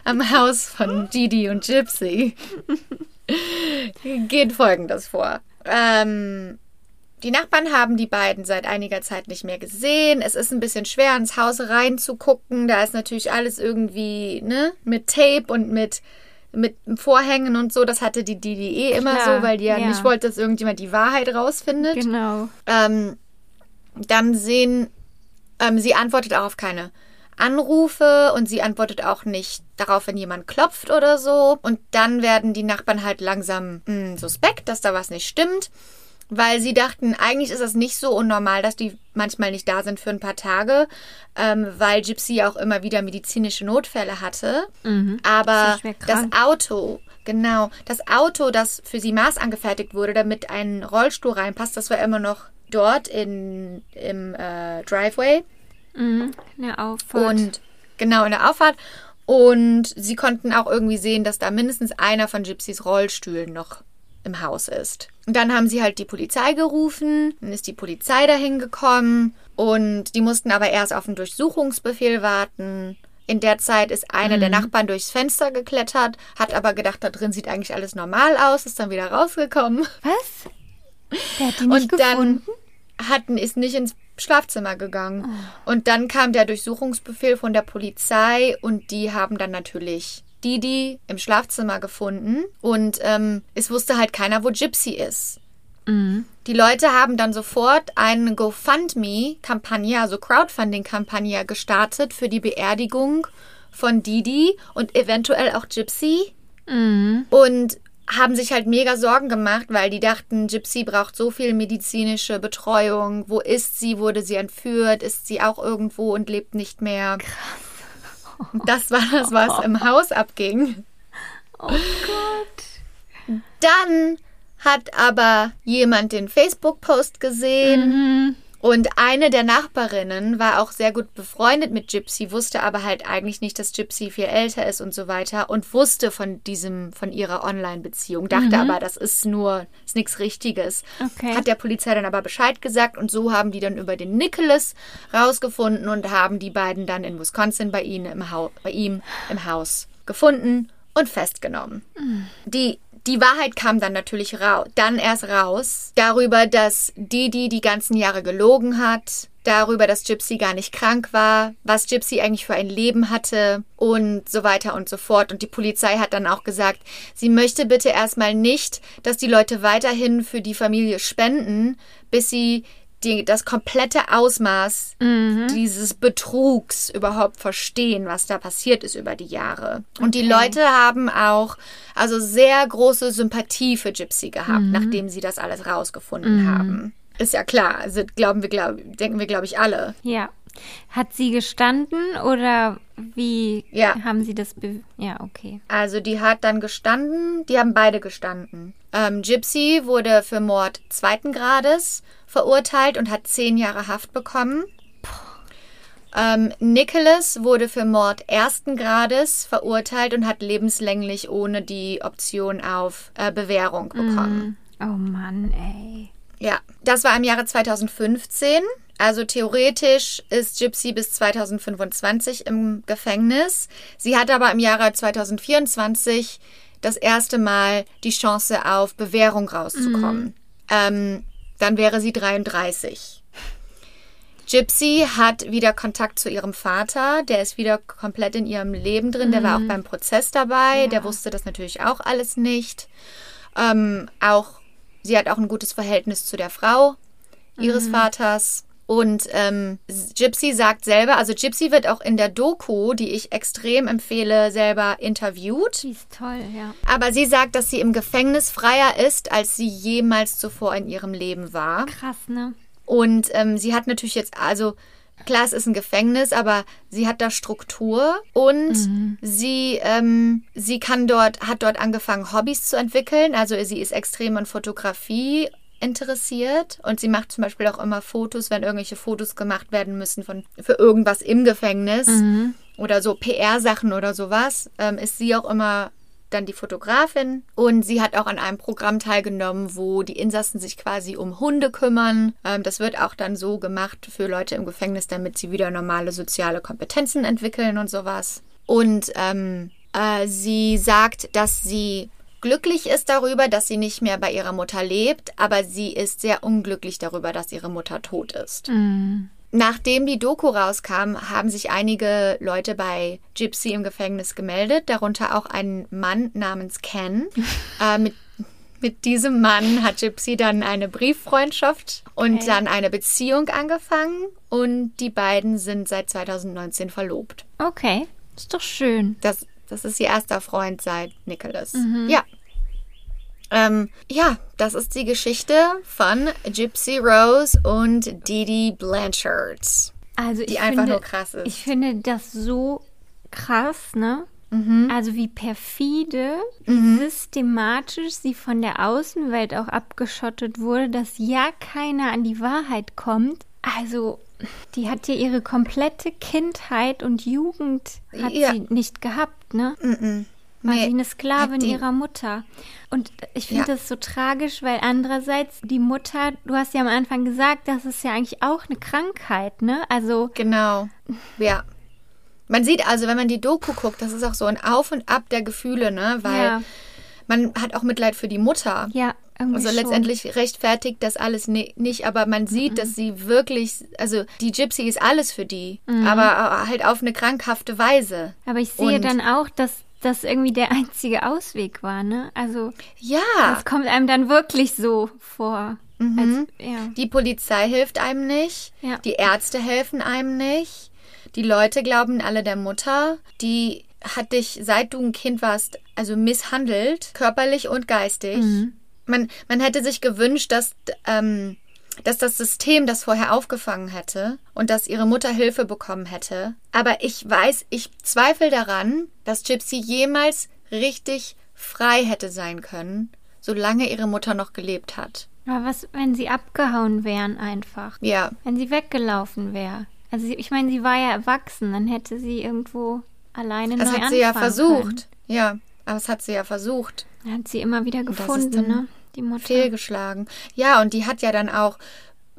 am Haus von Didi und Gypsy geht Folgendes vor. Ähm, die Nachbarn haben die beiden seit einiger Zeit nicht mehr gesehen. Es ist ein bisschen schwer, ins Haus reinzugucken. Da ist natürlich alles irgendwie ne, mit Tape und mit, mit Vorhängen und so. Das hatte die Didi eh immer Klar, so, weil die ja, ja. nicht wollte, dass irgendjemand die Wahrheit rausfindet. Genau. Ähm, Dann sehen, ähm, sie antwortet auch auf keine Anrufe und sie antwortet auch nicht darauf, wenn jemand klopft oder so. Und dann werden die Nachbarn halt langsam mh, suspekt, dass da was nicht stimmt weil sie dachten, eigentlich ist das nicht so unnormal, dass die manchmal nicht da sind für ein paar Tage, ähm, weil Gypsy auch immer wieder medizinische Notfälle hatte. Mhm. Aber das. Auto, genau, das Auto, das für sie Maß angefertigt wurde, damit ein Rollstuhl reinpasst, das war immer noch dort in, im äh, Driveway. Mhm. Eine Auffahrt. Und genau in der Auffahrt. Und sie konnten auch irgendwie sehen, dass da mindestens einer von Gypsys Rollstühlen noch im Haus ist. Und dann haben sie halt die Polizei gerufen, dann ist die Polizei dahin gekommen und die mussten aber erst auf einen Durchsuchungsbefehl warten. In der Zeit ist einer der Nachbarn durchs Fenster geklettert, hat aber gedacht, da drin sieht eigentlich alles normal aus, ist dann wieder rausgekommen. Was? Der hat die nicht Und dann gefunden? hatten, ist nicht ins Schlafzimmer gegangen. Und dann kam der Durchsuchungsbefehl von der Polizei und die haben dann natürlich Didi im Schlafzimmer gefunden. Und ähm, es wusste halt keiner, wo Gypsy ist. Mhm. Die Leute haben dann sofort eine GoFundMe-Kampagne, also Crowdfunding-Kampagne gestartet für die Beerdigung von Didi und eventuell auch Gypsy Mhm. und haben sich halt mega Sorgen gemacht, weil die dachten, Gypsy braucht so viel medizinische Betreuung. Wo ist sie? Wurde sie entführt? Ist sie auch irgendwo und lebt nicht mehr? Krass. Das war das, was im Haus abging. Oh Gott. Dann hat aber jemand den Facebook-Post gesehen Mhm. Und eine der Nachbarinnen war auch sehr gut befreundet mit Gypsy, wusste aber halt eigentlich nicht, dass Gypsy viel älter ist und so weiter und wusste von diesem, von ihrer Online-Beziehung, dachte aber, das ist nur, ist nichts Richtiges. Okay. Hat der Polizei dann aber Bescheid gesagt und so haben die dann über den Nicholas rausgefunden und haben die beiden dann in Wisconsin bei ihnen im Haus, bei ihm im Haus gefunden und festgenommen. Die, die Wahrheit kam dann natürlich raus, dann erst raus, darüber, dass Didi die ganzen Jahre gelogen hat, darüber, dass Gypsy gar nicht krank war, was Gypsy eigentlich für ein Leben hatte und so weiter und so fort. Und die Polizei hat dann auch gesagt, sie möchte bitte erstmal nicht, dass die Leute weiterhin für die Familie spenden, bis sie die, das komplette Ausmaß dieses Betrugs überhaupt verstehen, was da passiert ist über die Jahre. Und die Leute haben auch also sehr große Sympathie für Gypsy gehabt, nachdem sie das alles rausgefunden haben. Ist ja klar, also glauben wir, glaub, denken wir, glaube ich, alle. Ja. Hat sie gestanden oder wie Ja. haben sie das? Be ja, okay. Also die hat dann gestanden, die haben beide gestanden. Ähm, Gypsy wurde für Mord zweiten Grades verurteilt und hat zehn Jahre Haft bekommen. Ähm, Nicholas wurde für Mord ersten Grades verurteilt und hat lebenslänglich ohne die Option auf äh, Bewährung bekommen. Oh Mann, ey. Ja, das war im Jahre 2015. Also theoretisch ist Gypsy bis 2025 im Gefängnis. Sie hat aber im Jahre 2024 das erste Mal die Chance auf Bewährung rauszukommen. Ähm, dann wäre sie 33. Gypsy hat wieder Kontakt zu ihrem Vater. Der ist wieder komplett in ihrem Leben drin. Der war auch beim Prozess dabei. Der wusste das natürlich auch alles nicht. Ähm, auch sie hat auch ein gutes Verhältnis zu der Frau ihres Vaters. Und ähm, Gypsy sagt selber, also Gypsy wird auch in der Doku, die ich extrem empfehle, selber interviewt. Die ist toll, ja. Aber sie sagt, dass sie im Gefängnis freier ist, als sie jemals zuvor in ihrem Leben war. Krass, ne? Und ähm, sie hat natürlich jetzt, also klar, es ist ein Gefängnis, aber sie hat da Struktur und sie, ähm, sie kann dort, hat dort angefangen, Hobbys zu entwickeln. Also sie ist extrem an Fotografie interessiert und sie macht zum Beispiel auch immer Fotos, wenn irgendwelche Fotos gemacht werden müssen von für irgendwas im Gefängnis oder so PR-Sachen oder sowas, ähm, ist sie auch immer dann die Fotografin und sie hat auch an einem Programm teilgenommen, wo die Insassen sich quasi um Hunde kümmern. Ähm, das wird auch dann so gemacht für Leute im Gefängnis, damit sie wieder normale soziale Kompetenzen entwickeln und sowas. Und ähm, äh, sie sagt, dass sie glücklich ist darüber, dass sie nicht mehr bei ihrer Mutter lebt, aber sie ist sehr unglücklich darüber, dass ihre Mutter tot ist. Nachdem die Doku rauskam, haben sich einige Leute bei Gypsy im Gefängnis gemeldet, darunter auch ein Mann namens Ken, äh, mit mit diesem Mann hat Gypsy dann eine Brieffreundschaft und Okay. dann eine Beziehung angefangen und die beiden sind seit 2019 verlobt. Okay, ist doch schön. Das, das ist ihr erster Freund seit Nicholas. Ja. Ähm, ja, das ist die Geschichte von Gypsy Rose und Didi Blanchard. Also Die einfach finde, nur krass ist. Ich finde das so krass, ne? Mhm. Also wie perfide, wie systematisch sie von der Außenwelt auch abgeschottet wurde, dass ja keiner an die Wahrheit kommt. Also die hat ja ihre komplette Kindheit und Jugend hat Ja. sie nicht gehabt, ne? War Nee, sie eine Sklavin ihrer Mutter. Und ich finde Ja. das so tragisch, weil andererseits die Mutter, du hast ja am Anfang gesagt, das ist ja eigentlich auch eine Krankheit, ne? Also Genau. Ja. Man sieht also, wenn man die Doku guckt, das ist auch so ein Auf und Ab der Gefühle, ne? Weil Ja. man hat auch Mitleid für die Mutter. ja, irgendwie Also schon. letztendlich rechtfertigt das alles ni- nicht, aber man sieht, Mhm. dass sie wirklich, also die Gypsy ist alles für die, Mhm. aber halt auf eine krankhafte Weise. Aber ich sehe Und- dann auch, dass das irgendwie der einzige Ausweg war, ne? Also Ja, das kommt einem dann wirklich so vor. Mhm. Als, ja. die Polizei hilft einem nicht, Ja. die Ärzte helfen einem nicht, die Leute glauben alle der Mutter, die hat dich, seit du ein Kind warst, also misshandelt, körperlich und geistig. Mhm. Man, man hätte sich gewünscht, dass, ähm, dass das System das vorher aufgefangen hätte und dass ihre Mutter Hilfe bekommen hätte. Aber ich weiß, ich zweifle daran, dass Gypsy jemals richtig frei hätte sein können, solange ihre Mutter noch gelebt hat. Aber was, wenn sie abgehauen wären einfach? Ja, Wenn sie weggelaufen wäre? Also ich meine, sie war ja erwachsen, dann hätte sie irgendwo alleine das hat sie ja versucht. Ja, aber das hat sie ja versucht. Können. Hat sie immer wieder gefunden, ne? Die Mutter. Fehlgeschlagen. Ja, und die hat ja dann auch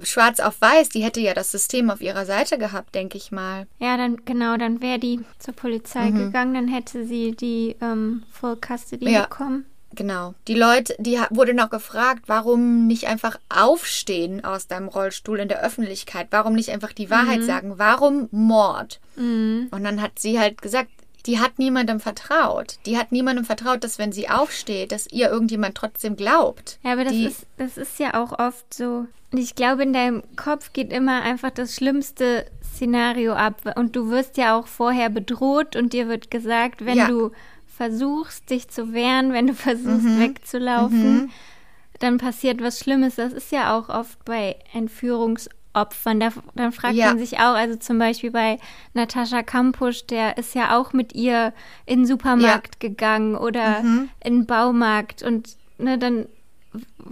schwarz auf weiß, die hätte ja das System auf ihrer Seite gehabt, denke ich mal. Ja, dann genau, dann wäre die zur Polizei gegangen, dann hätte sie die ähm, Full Custody Mhm. Ja. bekommen. Genau. Die Leute, die wurde noch gefragt, warum nicht einfach aufstehen aus deinem Rollstuhl in der Öffentlichkeit? Warum nicht einfach die Wahrheit sagen? Warum Mord? Und dann hat sie halt gesagt, die hat niemandem vertraut. Die hat niemandem vertraut, dass wenn sie aufsteht, dass ihr irgendjemand trotzdem glaubt. Ja, aber das die, ist, das ist ja auch oft so. Ich glaube, in deinem Kopf geht immer einfach das schlimmste Szenario ab. Und du wirst ja auch vorher bedroht und dir wird gesagt, wenn Ja. du versuchst, dich zu wehren, wenn du versuchst, wegzulaufen, dann passiert was Schlimmes. Das ist ja auch oft bei Entführungsopfern. Da, dann fragt Ja. man sich auch, also zum Beispiel bei Natascha Kampusch, der ist ja auch mit ihr in den Supermarkt gegangen oder in den Baumarkt und ne, dann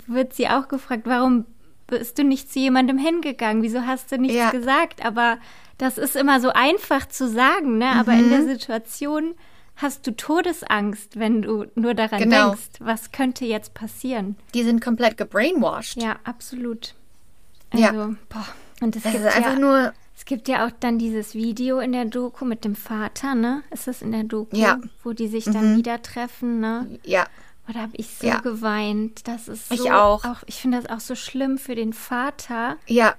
wird sie auch gefragt, warum bist du nicht zu jemandem hingegangen? Wieso hast du nichts Ja. gesagt? Aber das ist immer so einfach zu sagen, ne? Aber in der Mhm. Situation hast du Todesangst, wenn du nur daran Genau. denkst, was könnte jetzt passieren. die sind komplett gebrainwashed. Ja, absolut. Ja. Also, boah. Und es Das gibt ist einfach ja, nur, es gibt ja auch dann dieses Video in der Doku mit dem Vater, ne? Ist das in der Doku? Ja. Wo die sich dann wieder treffen, ne? ja, Oh, da habe ich so Ja. geweint. Das ist so, Ich auch. Ich finde das auch so schlimm für den Vater. ja,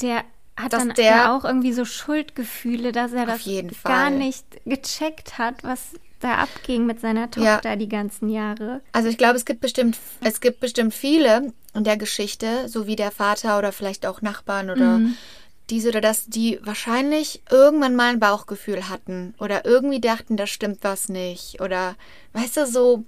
Der hat Dass dann der- ja auch irgendwie so Schuldgefühle, dass er das jeden gar nicht gecheckt hat, was da abging mit seiner Ja. Tochter die ganzen Jahre. Also ich glaube, es gibt bestimmt, es gibt bestimmt viele in der Geschichte, so wie der Vater oder vielleicht auch Nachbarn oder Mhm. diese oder das, die wahrscheinlich irgendwann mal ein Bauchgefühl hatten oder irgendwie dachten, da stimmt was nicht oder weißt du so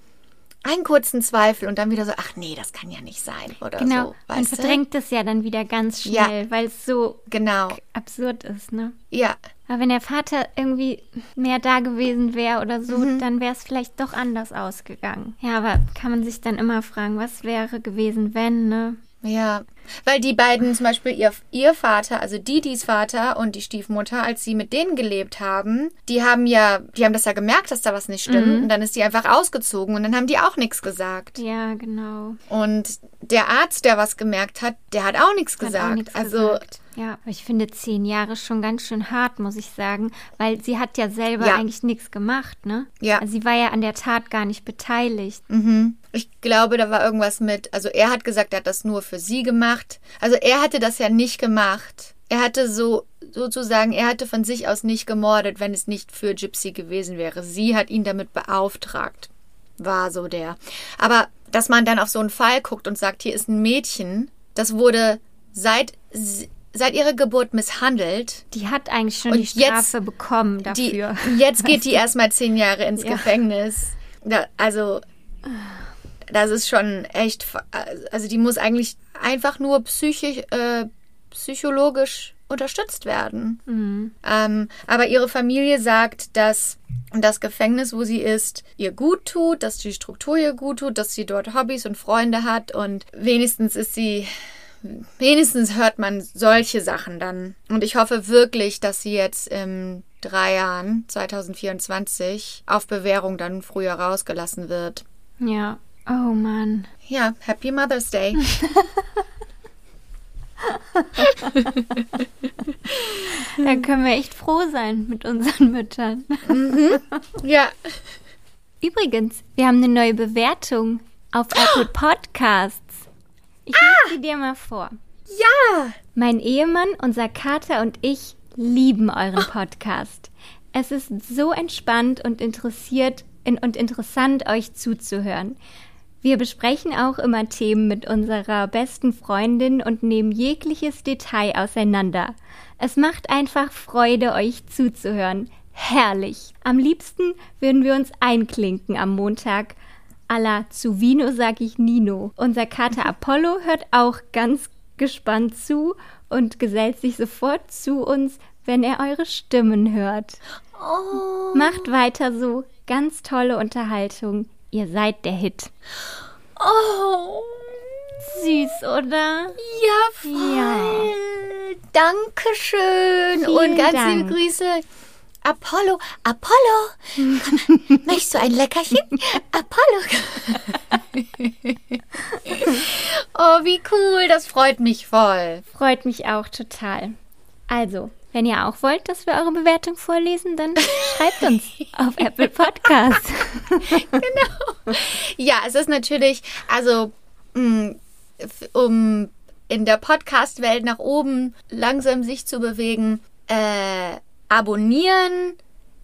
einen kurzen Zweifel und dann wieder so, ach nee, das kann ja nicht sein oder Genau. so, Man weißt du? verdrängt es ja dann wieder ganz Ja. schnell, weil es so Genau. absurd ist, ne? Ja, Aber wenn der Vater irgendwie mehr da gewesen wäre oder so, Mhm. dann wäre es vielleicht doch anders ausgegangen. Ja, aber kann man sich dann immer fragen, was wäre gewesen, wenn, ne? Ja, weil die beiden zum Beispiel ihr, ihr Vater, also Didis Vater und die Stiefmutter, als sie mit denen gelebt haben, die haben ja, die haben das ja gemerkt, dass da was nicht stimmt Mhm. und dann ist die einfach ausgezogen und dann haben die auch nichts gesagt. Ja, genau. Und der Arzt, der was gemerkt hat, der hat auch nichts Hat gesagt. auch also gesagt. Ja, ich finde zehn Jahre schon ganz schön hart, muss ich sagen, weil sie hat ja selber Ja. eigentlich nichts gemacht, ne? Ja. Also sie war ja an der Tat gar nicht beteiligt. Mhm. Ich glaube, da war irgendwas mit, also er hat gesagt, er hat das nur für sie gemacht. Also er hatte das ja nicht gemacht. Er hatte so, sozusagen, er hatte von sich aus nicht gemordet, wenn es nicht für Gypsy gewesen wäre. Sie hat ihn damit beauftragt. War so der. Aber dass man dann auf so einen Fall guckt und sagt, hier ist ein Mädchen, das wurde seit, seit ihrer Geburt misshandelt. Die hat eigentlich schon die Strafe jetzt- bekommen Die, dafür. jetzt geht die erstmal zehn Jahre ins Ja. Gefängnis. Da, also, das ist schon echt. Also, die muss eigentlich einfach nur psychisch, äh, psychologisch unterstützt werden. Mhm. Ähm, aber ihre Familie sagt, dass das Gefängnis, wo sie ist, ihr gut tut, dass die Struktur ihr gut tut, dass sie dort Hobbys und Freunde hat und wenigstens ist sie. Wenigstens hört man solche Sachen dann. Und ich hoffe wirklich, dass sie jetzt in drei Jahren, 2024, auf Bewährung dann früher rausgelassen wird. Ja. Oh Mann. Ja, Happy Mother's Day. Da können wir echt froh sein mit unseren Müttern. ja. Übrigens, wir haben eine neue Bewertung auf Apple Podcasts. Ich lese sie dir mal vor. Ja. Mein Ehemann, unser Kater und ich lieben euren Podcast. Es ist so entspannt und interessiert in, und interessant, euch zuzuhören. Wir besprechen auch immer Themen mit unserer besten Freundin und nehmen jegliches Detail auseinander. Es macht einfach Freude, euch zuzuhören. Herrlich. Am liebsten würden wir uns einklinken am Montag. Alla zu Vino sag ich Nino. Unser Kater Apollo hört auch ganz gespannt zu und gesellt sich sofort zu uns, wenn er eure Stimmen hört. Macht weiter so. Ganz tolle Unterhaltung. Ihr seid der Hit. Oh. Süß, oder? Ja, voll. Ja. Dankeschön. Vielen und ganz Dank. liebe Grüße. Apollo, Apollo, komm, möchtest du ein Leckerchen? Apollo. oh, wie cool, das freut mich voll. Freut mich auch total. Also, wenn ihr auch wollt, dass wir eure Bewertung vorlesen, dann schreibt uns auf Apple Podcasts. Ja, es ist natürlich, also, mh, f- um in der Podcast-Welt nach oben langsam sich zu bewegen, äh, abonnieren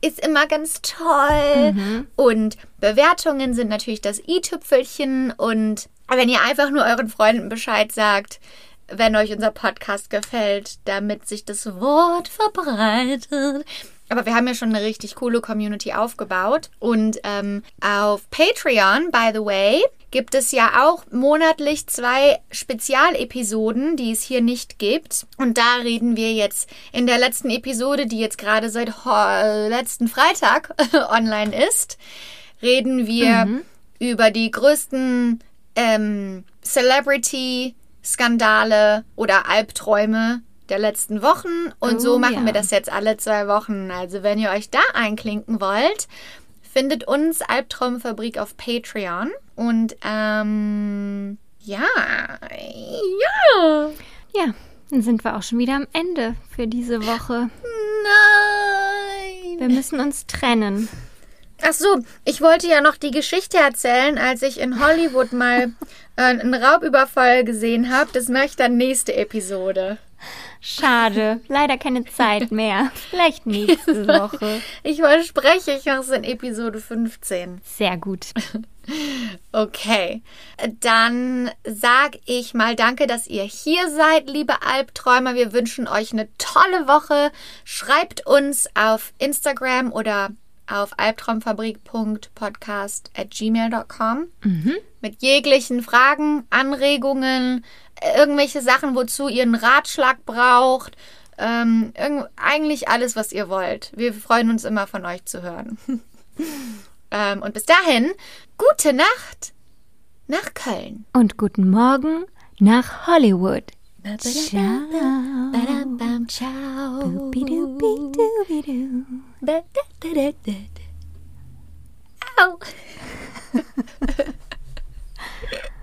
ist immer ganz toll. Und Bewertungen sind natürlich das i-Tüpfelchen. Und wenn ihr einfach nur euren Freunden Bescheid sagt, wenn euch unser Podcast gefällt, damit sich das Wort verbreitet. Aber wir haben ja schon eine richtig coole Community aufgebaut. Und ähm, auf Patreon, by the way, gibt es ja auch monatlich zwei Spezialepisoden, die es hier nicht gibt. Und da reden wir jetzt in der letzten Episode, die jetzt gerade seit ho- letzten Freitag online ist, reden wir über die größten ähm, Celebrity-Skandale oder Albträume der letzten Wochen. Und so Oh, machen ja. wir das jetzt alle zwei Wochen. Also wenn ihr euch da einklinken wollt, findet uns Albtraumfabrik auf Patreon. Und ähm, ja, ja. Ja, dann sind wir auch schon wieder am Ende für diese Woche. Nein. Wir müssen uns trennen. Ach so, ich wollte ja noch die Geschichte erzählen, als ich in Hollywood mal äh, einen Raubüberfall gesehen habe. Das mache ich dann nächste Episode. Schade, leider keine Zeit mehr. Vielleicht nächste Woche. Ich verspreche, ich mache es in Episode 15. Sehr gut. Okay, dann sag ich mal danke, dass ihr hier seid, liebe Albträumer. Wir wünschen euch eine tolle Woche. Schreibt uns auf Instagram oder auf albtraumfabrik.podcast at gmail.com mit jeglichen Fragen, Anregungen, irgendwelche Sachen, wozu ihr einen Ratschlag braucht. Ähm, eigentlich alles, was ihr wollt. Wir freuen uns immer von euch zu hören. ähm, und bis dahin, gute Nacht nach Köln. Und guten Morgen nach Hollywood. Ciao. Da, da, da, da, da. Ow!